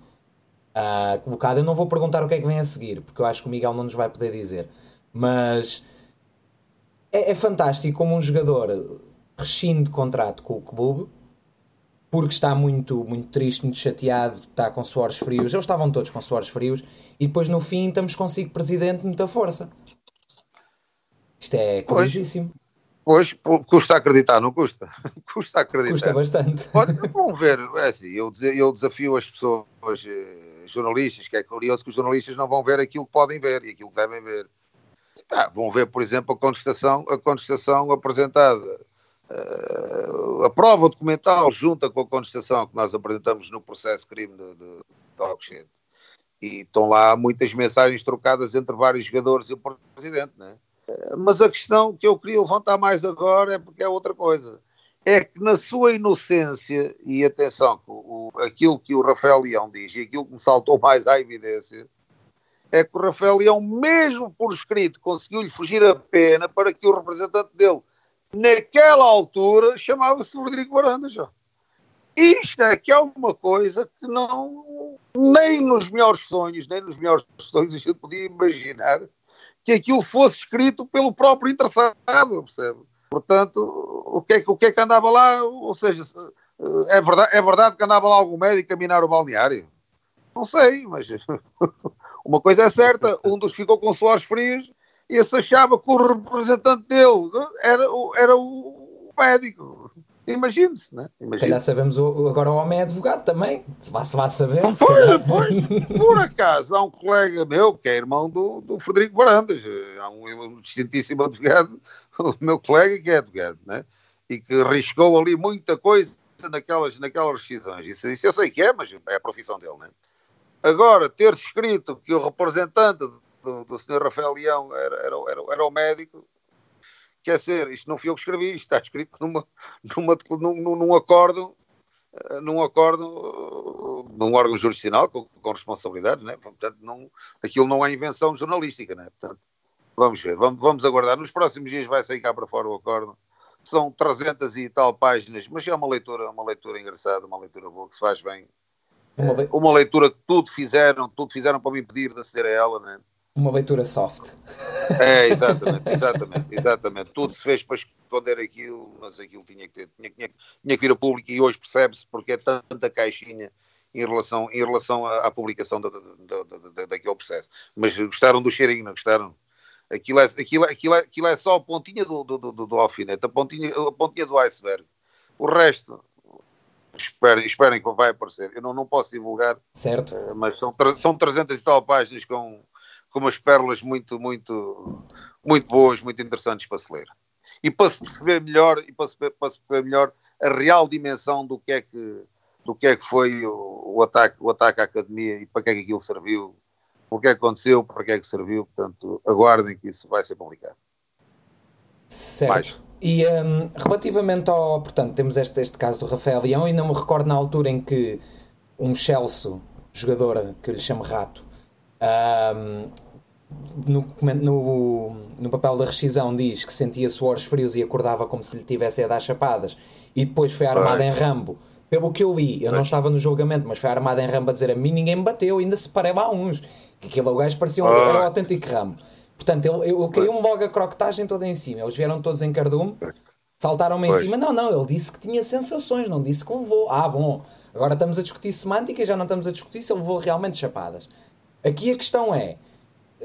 [SPEAKER 1] uh, colocada. Eu não vou perguntar o que é que vem a seguir, porque eu acho que o Miguel não nos vai poder dizer. Mas é, é fantástico como um jogador rescinde contrato com o clube porque está muito, muito triste, muito chateado, está com suores frios. Eles estavam todos com suores frios e depois no fim estamos consigo presidente muita força. Isto é curiosíssimo.
[SPEAKER 2] Pois, custa acreditar, não custa? custa acreditar.
[SPEAKER 1] Custa bastante.
[SPEAKER 2] Pode, vamos ver, é assim, eu, eu desafio as pessoas, eh, jornalistas, que é curioso que os jornalistas não vão ver aquilo que podem ver e aquilo que devem ver. Ah, vão ver, por exemplo, a contestação, a contestação apresentada a prova documental junta com a contestação que nós apresentamos no processo crime de, de, de E estão lá muitas mensagens trocadas entre vários jogadores e o presidente, né? Mas a questão que eu queria levantar mais agora é porque é outra coisa. É que na sua inocência, e atenção, o, aquilo que o Rafael Leão diz e aquilo que me saltou mais à evidência, é que o Rafael Leão, mesmo por escrito, conseguiu-lhe fugir a pena para que o representante dele, naquela altura, chamava-se Rodrigo Varanda já. Isto é que é uma coisa que não, nem nos melhores sonhos, nem nos melhores sonhos a gente podia imaginar que aquilo fosse escrito pelo próprio interessado, percebe? Portanto, o que, é, o que é que andava lá? Ou seja, é verdade, é verdade que andava lá algum médico a minar o balneário? Não sei, mas uma coisa é certa: um dos ficou com suores frios esse achava que o representante dele era, era o médico. Imagine-se, né?
[SPEAKER 1] Imagine calhar sabemos o, agora o homem é advogado também. Se vá, se vá saber.
[SPEAKER 2] Foi, pois, por acaso, há um colega meu que é irmão do, do Frederico Varandas. Há um, um distintíssimo advogado, o meu colega que é advogado, né? E que arriscou ali muita coisa naquelas, naquelas decisões. Isso, isso eu sei que é, mas é a profissão dele, né? Agora, ter escrito que o representante do, do Sr. Rafael Leão era, era, era, era o médico, quer ser, isto não fui eu que escrevi, isto está escrito numa, numa, num, num acordo, eh, num acordo, num órgão jurisdicional com, com responsabilidade, né? portanto, não, aquilo não é invenção jornalística, né? portanto, vamos ver, vamos, vamos aguardar, nos próximos dias vai sair cá para fora o acordo, são 300 e tal páginas, mas é uma leitura, uma leitura engraçada, uma leitura boa, que se faz bem, uma leitura que tudo fizeram, tudo fizeram para me impedir de aceder a ela, né?
[SPEAKER 1] Uma leitura soft.
[SPEAKER 2] É, exatamente, exatamente, exatamente. Tudo se fez para esconder aquilo, mas aquilo tinha que ter, tinha, tinha, tinha que vir a público e hoje percebe-se porque é tanta caixinha em relação, em relação à, à publicação da, da, da, daquele processo. Mas gostaram do cheirinho, não gostaram? Aquilo é, aquilo, aquilo, é, aquilo é só a pontinha do, do, do, do alfinete, a pontinha, a pontinha do iceberg. O resto, esperem, esperem que vai aparecer. Eu não, não posso divulgar,
[SPEAKER 1] certo.
[SPEAKER 2] mas são, são 300 e tal páginas com com umas pérolas muito, muito, muito boas, muito interessantes para se ler. E para se perceber melhor, e para se, para se perceber melhor a real dimensão do que é que, do que, é que foi o, o, ataque, o ataque à academia e para que é que aquilo serviu, o que é que aconteceu, para que é que serviu. Portanto, aguardem que isso vai ser publicado.
[SPEAKER 1] Certo. Mais. E um, relativamente ao. Portanto, temos este, este caso do Rafael Leão, e não me recordo na altura em que um Chelsea, jogadora que lhe chama Rato, um, no, no, no, papel da rescisão diz que sentia suores frios e acordava como se lhe tivesse a dar chapadas e depois foi armada em Rambo. Pelo que eu li, eu não estava no julgamento, mas foi armada em Rambo a dizer a mim ninguém me bateu, ainda se parei lá uns. Que aquele gajo parecia um, era um autêntico Rambo. Portanto, eu, eu, eu caiu-me logo a crocotagem toda em cima. Eles vieram todos em cardume, saltaram-me em cima. Não, não, ele disse que tinha sensações, não disse que levou. Ah, bom, agora estamos a discutir semântica, já não estamos a discutir se ele levou realmente chapadas. Aqui a questão é,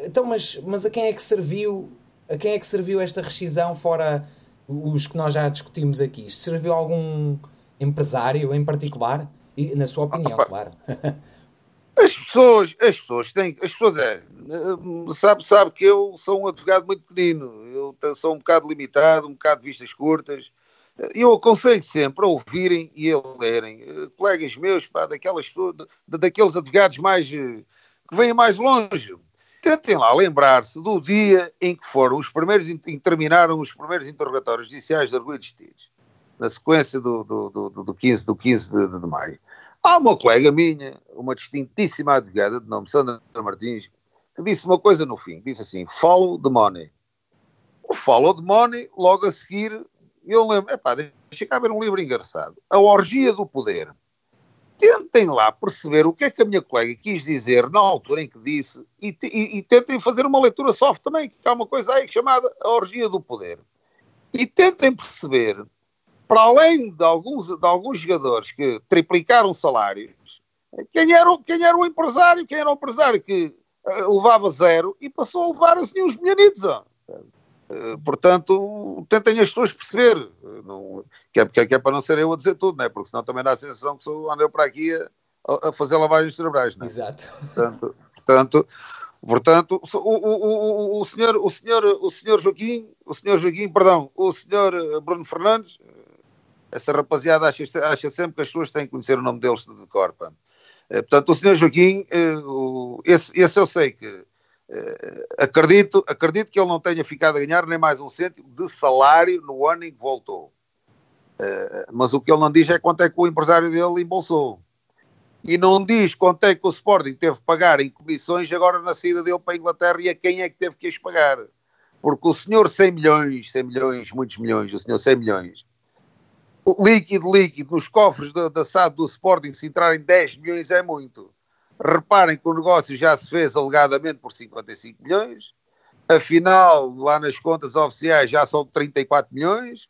[SPEAKER 1] então, mas, mas a quem é que serviu a quem é que serviu esta rescisão fora os que nós já discutimos aqui? Serviu algum empresário em particular? E, na sua opinião, ah, claro.
[SPEAKER 2] As pessoas, as pessoas têm, as pessoas é, sabe, sabe que eu sou um advogado muito pequenino, eu sou um bocado limitado, um bocado de vistas curtas. Eu aconselho sempre a ouvirem e a lerem. Colegas meus, pá, daquelas, daqueles advogados mais eh, que vêm mais longe. Tentem lá lembrar-se do dia em que foram os primeiros, em que terminaram os primeiros interrogatórios judiciais de arguidos tidos, na sequência do, do, do, do 15, do 15 de, de, maio. Há uma colega minha, uma distintíssima advogada de nome Sandra Martins, que disse uma coisa no fim, disse assim, follow the money. O follow the money, logo a seguir, eu lembro, epá, deixa cá ver um livro engraçado, A Orgia do Poder tentem lá perceber o que é que a minha colega quis dizer na altura em que disse e, e, e, tentem fazer uma leitura soft também, que há uma coisa aí chamada a orgia do poder. E tentem perceber, para além de alguns, de alguns jogadores que triplicaram salários, quem era, quem era o empresário, quem era o empresário que uh, levava zero e passou a levar assim uns milhonitos. Uh, portanto, tentem as pessoas perceber, uh, não, que, é, que, é, para não ser eu a dizer tudo, né? porque senão também dá a sensação que sou, ando eu para aqui a, a fazer lavagens cerebrais. Né?
[SPEAKER 1] Exato.
[SPEAKER 2] Portanto, portanto, portanto o, o, o, o, senhor, o, senhor, o senhor Joaquim, o senhor Joaquim, perdão, o senhor Bruno Fernandes, Essa rapaziada acha, acha sempre que as pessoas têm que conhecer o nome deles de cor. Eh, portanto, o senhor Joaquim, eh, esse, esse eu sei que eh, acredito, acredito que ele não tenha ficado a ganhar nem mais um cêntimo de salário no ano em que voltou. Mas o que ele não diz é quanto é que o empresário dele embolsou. E não diz quanto é que o Sporting teve que pagar em comissões agora na saída dele para a Inglaterra e a quem é que teve que as pagar. Porque o senhor 100 milhões, 100 milhões, muitos milhões, o senhor 100 milhões, líquido, líquido, nos cofres da, da SAD do Sporting, se entrarem 10 milhões é muito. Reparem que o negócio já se fez alegadamente por 55 milhões, afinal, lá nas contas oficiais já são 34 milhões,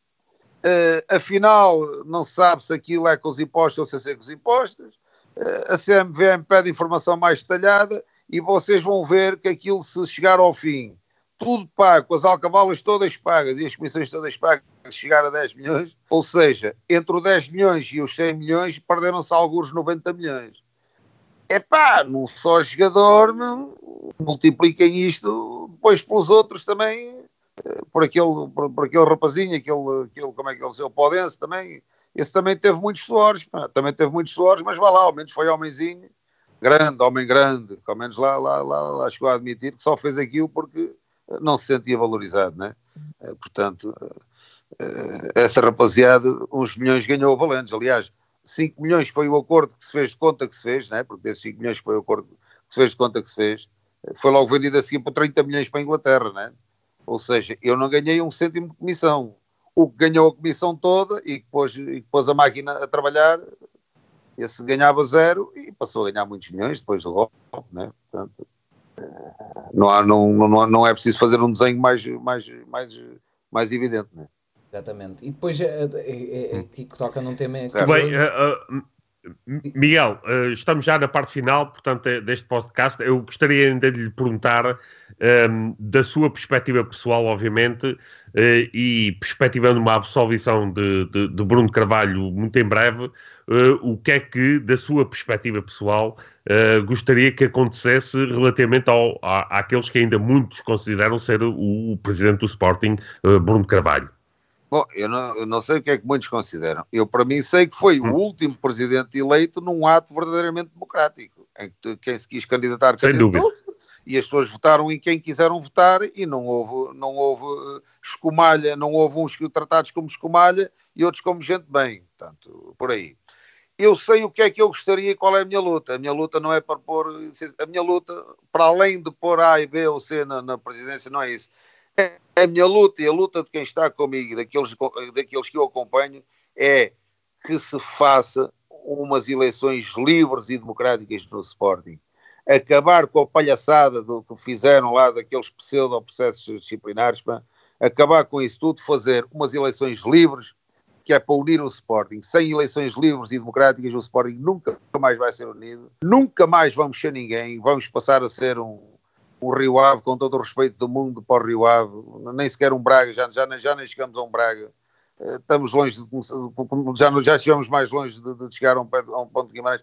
[SPEAKER 2] uh, afinal, não se sabe se aquilo é com os impostos ou se é sem os impostos, uh, a CMVM pede informação mais detalhada e vocês vão ver que aquilo, se chegar ao fim, tudo pago, com as alcavalas todas pagas e as comissões todas pagas, chegar a 10 milhões, ou seja, entre os 10 milhões e os 100 milhões, perderam-se alguns 90 milhões. É pá, num só jogador, multipliquem isto depois pelos outros também, eh, por aquele, por, por aquele rapazinho, aquele, aquele, como é que ele se o Podense também, esse também teve muitos suores, pá, também teve muitos suores, mas vá lá, ao menos foi homenzinho, grande, homem grande, ao menos lá, lá, lá, lá chegou a admitir que só fez aquilo porque não se sentia valorizado, né? Portanto, eh, essa rapaziada, uns milhões ganhou valentes. Aliás, 5 milhões foi o acordo que se fez de conta que se fez, né? porque desses 5 milhões foi o acordo que se fez de conta que se fez, foi logo vendido assim por 30 milhões para a Inglaterra, né? Ou seja, eu não ganhei um cêntimo de comissão. O que ganhou a comissão toda e depois, e depois a máquina a trabalhar, esse ganhava zero e passou a ganhar muitos milhões depois do golpe, né? Portanto, não, há, não, não, não é preciso fazer um desenho mais, mais, mais, mais evidente, né?
[SPEAKER 1] Exatamente. E depois é, é, é, que toca num tema.
[SPEAKER 3] Bem, uh, uh, Miguel, uh, estamos já na parte final, portanto, deste podcast. Eu gostaria ainda de lhe perguntar, um, da sua perspectiva pessoal, obviamente, e perspectivando uma absolvição de, de, de Bruno Carvalho muito em breve, o que é que, da sua perspectiva pessoal, gostaria que acontecesse relativamente ao, à, àqueles que ainda muitos consideram ser o, o presidente do Sporting, Bruno Carvalho?
[SPEAKER 2] Bom, eu não, eu não, sei o que é que muitos consideram. Eu, para mim, sei que foi o último presidente eleito num ato verdadeiramente democrático, em que quem se quis candidatar
[SPEAKER 3] dúvida.
[SPEAKER 2] e as pessoas votaram em quem quiseram votar e não houve, não houve eh, escumalha, não houve uns tratados como escumalha e outros como gente bem. Portanto, por aí. Eu sei o que é que eu gostaria e qual é a minha luta. A minha luta não é para pôr. A minha luta, para além de pôr A e B ou C na, na presidência, não é isso a minha luta e a luta de quem está comigo, daqueles, daqueles que eu acompanho, é que se faça umas eleições livres e democráticas no Sporting. Acabar com a palhaçada do que fizeram lá daqueles pseudo-processos disciplinares, pá. acabar com isso tudo, fazer umas eleições livres, que é para unir o Sporting. Sem eleições livres e democráticas, o Sporting nunca mais vai ser unido, nunca mais vamos ser ninguém, vamos passar a ser um, o Rio Ave, com todo o respeito do mundo para o Rio Ave, nem sequer um Braga, já, já, já nem chegamos a um Braga. Eh, estamos longe, de, já, já chegamos mais longe de, de chegar a um, a um ponto de Guimarães.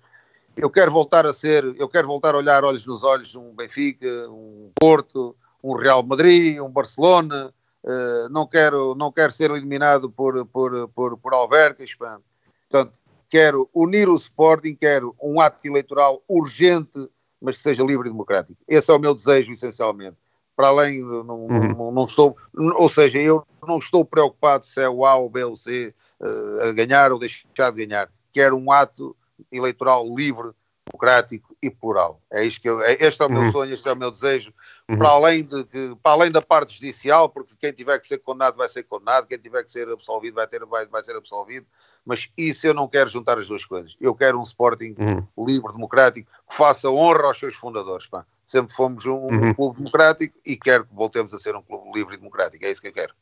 [SPEAKER 2] Eu quero voltar a ser, eu quero voltar a olhar olhos nos olhos um Benfica, um Porto, um Real Madrid, um Barcelona. Uh, não quero, não quero ser eliminado por, por, por, por Alvercas. Portanto, quero unir o Sporting, quero um ato eleitoral urgente mas que seja livre e democrático. Esse é o meu desejo, essencialmente. Para além, de, não, uhum. não, não, estou, ou seja, eu não estou preocupado se é o A ou B ou C uh, a ganhar ou deixar de ganhar. Quero um ato eleitoral livre, democrático e plural. É isto que eu, é, este é o meu uhum. sonho, este é o meu desejo. Uhum. Para, além de, para além da parte judicial, porque quem tiver que ser condenado vai ser condenado, quem tiver que ser absolvido vai, ter, vai, vai ser absolvido mas isso eu não quero juntar as duas coisas. Eu quero um Sporting uhum. livre, democrático, que faça honra aos seus fundadores. Pá. Sempre fomos um, uhum. clube democrático e quero que voltemos a ser um clube livre e democrático. É isso que eu quero.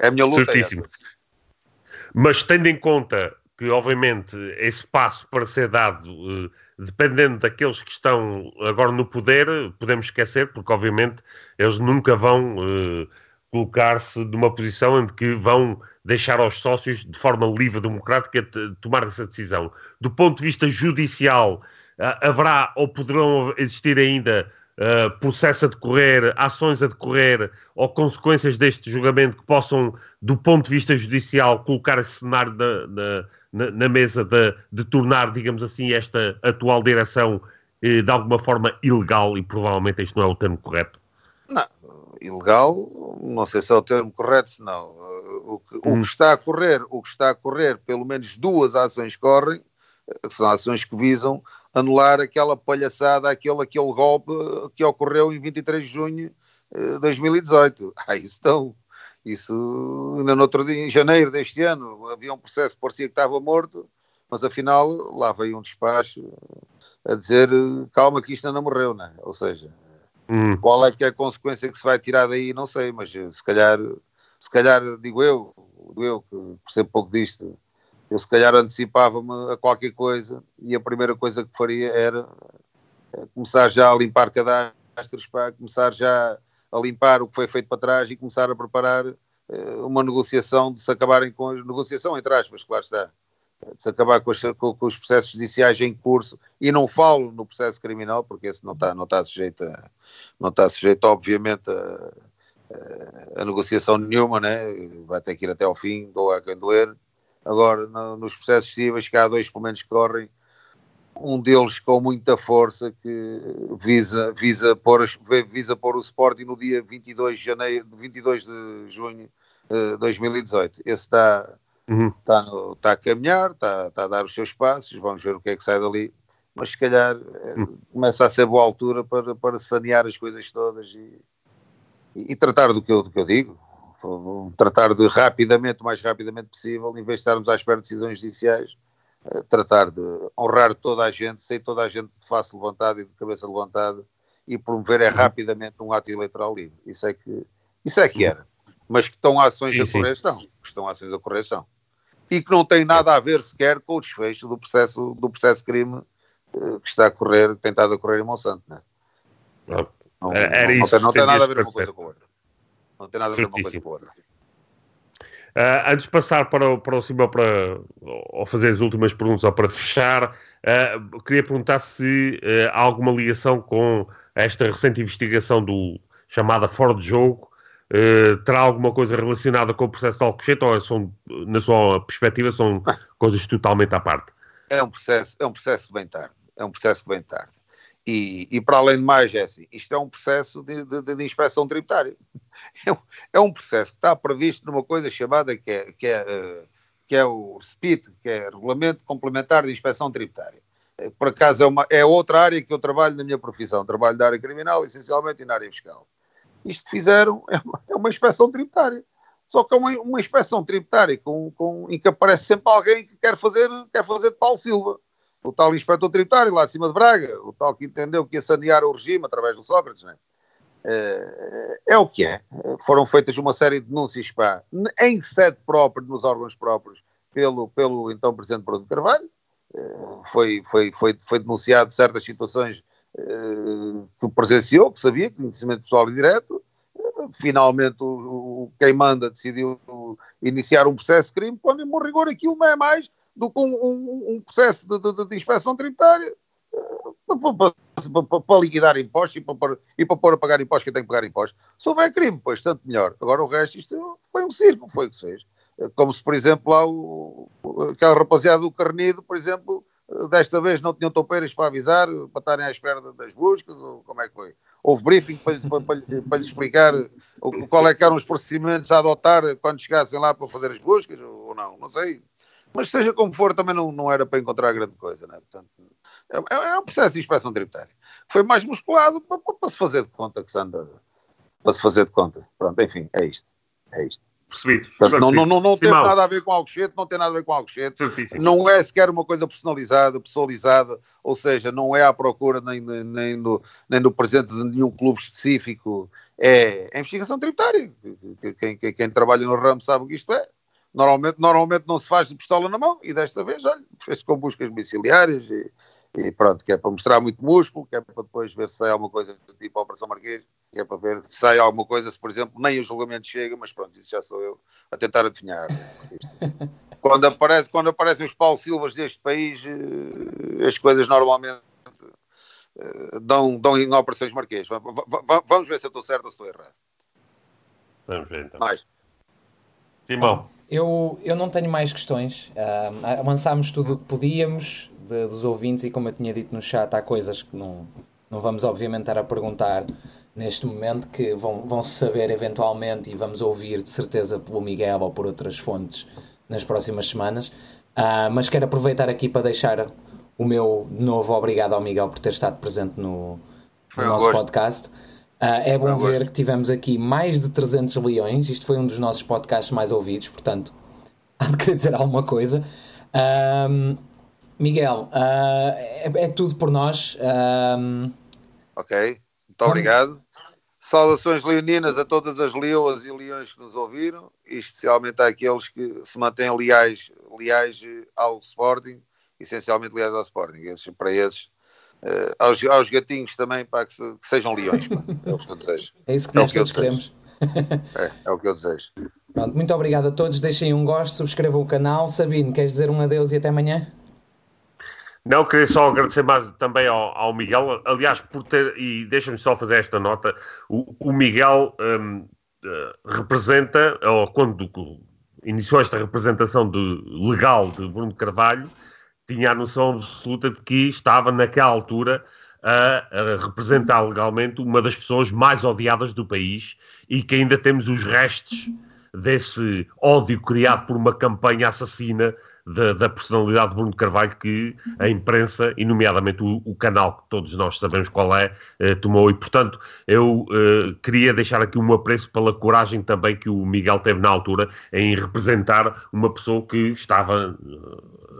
[SPEAKER 2] É a minha luta. É Certíssimo. É
[SPEAKER 3] mas tendo em conta que, obviamente, esse passo para ser dado, eh, dependendo daqueles que estão agora no poder, podemos esquecer, porque, obviamente, eles nunca vão eh, colocar-se numa posição em que vão deixar aos sócios, de forma livre, democrática, tomar essa decisão. Do ponto de vista judicial, haverá ou poderão existir ainda uh, processo a decorrer, ações a decorrer ou consequências deste julgamento que possam, do ponto de vista judicial, colocar esse cenário na, na, na mesa de, de, tornar, digamos assim, esta atual direção eh, de alguma forma ilegal e provavelmente este não é o termo correto?
[SPEAKER 2] Não, ilegal, não sei se é o termo correto, senão o que, hum. o que está a correr, o que está a correr, pelo menos duas ações correm, são ações que visam anular aquela palhaçada, aquele, aquele golpe que ocorreu em 23 de junho de 2018. Ah, isso estão. Isso, ainda no outro dia, em janeiro deste ano, havia um processo que parecia que estava morto, mas afinal lá veio um despacho a dizer calma que isto ainda não morreu, né? Ou seja, hum. qual é que é a consequência que se vai tirar daí, não sei, mas se calhar, se calhar digo eu, eu que percebo pouco disto, eu se calhar antecipava-me a qualquer coisa e a primeira coisa que faria era eh, começar já a limpar cadastros, para começar já a limpar o que foi feito para trás e começar a preparar uh, uma negociação de se acabarem com a negociação, entre aspas, claro está, de se acabar com, com, com, os processos judiciais em curso e não falo no processo criminal porque esse não está, não está sujeito a, não está sujeito obviamente a, a, a negociação nenhuma, né? vai ter que ir até ao fim, ou a quem doer, Agora, no, nos processos cíveis, que há dois pelo menos que correm, um deles com muita força que visa, visa, pôr, visa pôr o Sporting no dia 22 de, janeiro, 22 de junho de 2018. Esse está, uhum. está, no, está a caminhar, está, está, a dar os seus passos, vamos ver o que é que sai dali. Mas se calhar eh, uhum. começa a ser boa altura para, para sanear as coisas todas e, e, e tratar do que, eu, do que eu digo tratar de rapidamente, o mais rapidamente possível, em vez de estarmos à espera de decisões judiciais, eh, tratar de honrar toda a gente, sem toda a gente de face levantada e de cabeça levantada e promover é rapidamente um ato eleitoral livre. Isso é que, isso é que era. Mas que estão ações sim, a correr estão. Que estão ações a correr estão. E que não tem nada a ver sequer com o desfecho do processo, do processo crime eh, que está a correr, estado a correr em Monsanto. Não, é?
[SPEAKER 3] não, Era não, isso
[SPEAKER 2] não, tem, não tem nada a ver uma coisa com a outra. Não tem nada a ver com uma coisa com outra.
[SPEAKER 3] Uh, antes de passar para o, para o Simão para ou fazer as últimas perguntas ou para fechar, uh, queria perguntar se uh, há alguma ligação com esta recente investigação do chamada fora de jogo. terá alguma coisa relacionada com o processo de Alcochete ou são, na sua perspectiva, são coisas totalmente à parte?
[SPEAKER 2] É um processo, é um processo que vem tarde. É um processo que vem tarde. E, e, para além de mais, é assim, isto é um processo de, de, de inspeção tributária. É um, é um, processo que está previsto numa coisa chamada que é, que é, uh, que é o SPIT, que é Regulamento Complementar de Inspeção Tributária. Eh, por acaso é, uma, é outra área que eu trabalho na minha profissão, trabalho na área criminal, essencialmente e na área fiscal. Isto que fizeram é uma, é uma inspeção tributária. Só que é uma, uma inspeção tributária com, com, em que aparece sempre alguém que quer fazer, quer fazer de Paulo Silva o tal inspetor tributário lá de cima de Braga, o tal que entendeu que ia sanear o regime através do Sócrates, né? é, é o que é. Foram feitas uma série de denúncias pá, em sede própria, nos órgãos próprios, pelo, pelo então Presidente Bruno Carvalho. É, foi, foi, foi, foi denunciado certas situações é, que presenciou, que sabia, conhecimento pessoal e direto. Finalmente, o, o, quem manda decidiu iniciar um processo de crime, quando, em bom rigor, aquilo não é mais do que um, um, um processo de, de, de, inspeção tributária para, para, para, liquidar impostos e para, e para pôr a pagar impostos quem tem que pagar impostos. Se houver crime, pois tanto melhor. Agora o resto, isto foi um circo, foi o que se fez. Como se, por exemplo, lá o, aquela rapaziada do Carnido, por exemplo, desta vez não tinham topeiras para avisar, para estarem à espera das buscas, ou como é que foi? Houve briefing para, para, para, para lhes explicar qual é que eram os procedimentos a adotar quando chegassem lá para fazer as buscas, ou não, não sei. Mas seja como for, também não, não era para encontrar grande coisa, né? Portanto, é, é, é um processo de inspeção tributária. Foi mais musculado para, para, se fazer de conta que se anda. Para se fazer de conta. Pronto, enfim, é isto. É isto.
[SPEAKER 3] Percebido.
[SPEAKER 2] Portanto, não, não, não, não tem nada a ver com Alcochete, não tem nada a ver com Alcochete. Não é sequer uma coisa personalizada, pessoalizada, ou seja, não é à procura nem, nem, no, nem no presente de nenhum clube específico. É, é investigação tributária. Quem, quem, quem trabalha no ramo sabe o que isto é. Normalmente, normalmente não se faz de pistola na mão e desta vez, olha, fez com buscas domiciliárias e, e, pronto, que é para mostrar muito músculo, que é para depois ver se sai alguma coisa tipo a Operação Marquês, que é para ver se sai alguma coisa, se por exemplo nem o julgamento chega, mas pronto, isso já sou eu a tentar adivinhar. quando, aparece, quando aparecem os Paulo Silvas deste país, eh, as coisas normalmente uh, dão, dão em operações marquês. Vamos ver se eu estou certo ou se estou errado.
[SPEAKER 3] Vamos ver então.
[SPEAKER 2] Mais.
[SPEAKER 3] Simão.
[SPEAKER 1] Eu, eu não tenho mais questões. Uh, avançámos tudo o que podíamos de, dos ouvintes e, como eu tinha dito no chat, há coisas que não, não vamos, obviamente, estar a perguntar neste momento que vão, vão saber eventualmente e vamos ouvir de certeza pelo Miguel ou por outras fontes nas próximas semanas. Uh, mas quero aproveitar aqui para deixar o meu novo obrigado ao Miguel por ter estado presente no, no nosso gosto. podcast. Uh, é bom ver que tivemos aqui mais de 300 leões. Isto foi um dos nossos podcasts mais ouvidos, portanto, há de querer dizer alguma coisa. Um, Miguel, uh, é, é, tudo por nós. Um,
[SPEAKER 2] ok, muito obrigado. Saudações leoninas a todas as leoas e leões que nos ouviram, e especialmente àqueles que se mantêm leais, leais ao Sporting, essencialmente leais ao Sporting. Esses, para esses Uh, aos, aos, gatinhos também para que, se, que sejam leões. Pá. É o que eu desejo.
[SPEAKER 1] É isso que é nós todos queremos.
[SPEAKER 2] É, é o que eu desejo.
[SPEAKER 1] Pronto, muito obrigado a todos. Deixem um gosto, subscrevam o canal. Sabine, queres dizer um adeus e até amanhã?
[SPEAKER 3] Não, queria só agradecer mais também ao, ao Miguel. Aliás, por ter, e deixa-me só fazer esta nota: o, o Miguel um, uh, eh, representa, ou quando iniciou esta representação de, legal de Bruno Carvalho, tinha a noção absoluta de que estava naquela altura a, a, representar legalmente uma das pessoas mais odiadas do país e que ainda temos os restos desse ódio criado por uma campanha assassina da, da, personalidade de Bruno Carvalho que a imprensa, e nomeadamente o, o canal que todos nós sabemos qual é, eh, tomou. E, portanto, eu eh, queria deixar aqui um apreço pela coragem também que o Miguel teve na altura em representar uma pessoa que estava eh,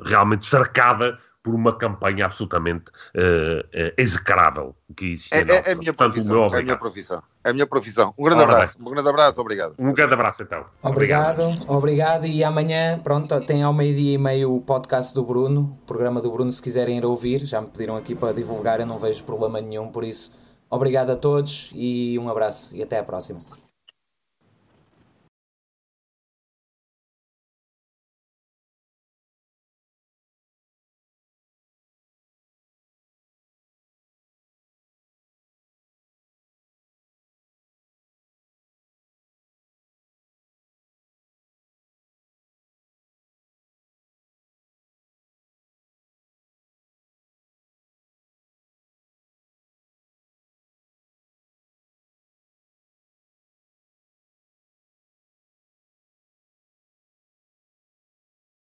[SPEAKER 3] realmente cercada por uma campanha absolutamente uh, uh, execrável que existia.
[SPEAKER 2] É, é, é, a minha Portanto, profissão, é a minha profissão. É a minha profissão. Um grande Ora abraço. Bem. Um grande abraço, obrigado.
[SPEAKER 3] Um grande abraço, então.
[SPEAKER 1] Obrigado, obrigado. obrigado. E amanhã, pronto, tem ao meio-dia e meio o podcast do Bruno, o programa do Bruno, se quiserem ir ouvir. Já me pediram aqui para divulgar, eu não vejo problema nenhum, por isso, obrigado a todos e um abraço e até à próxima.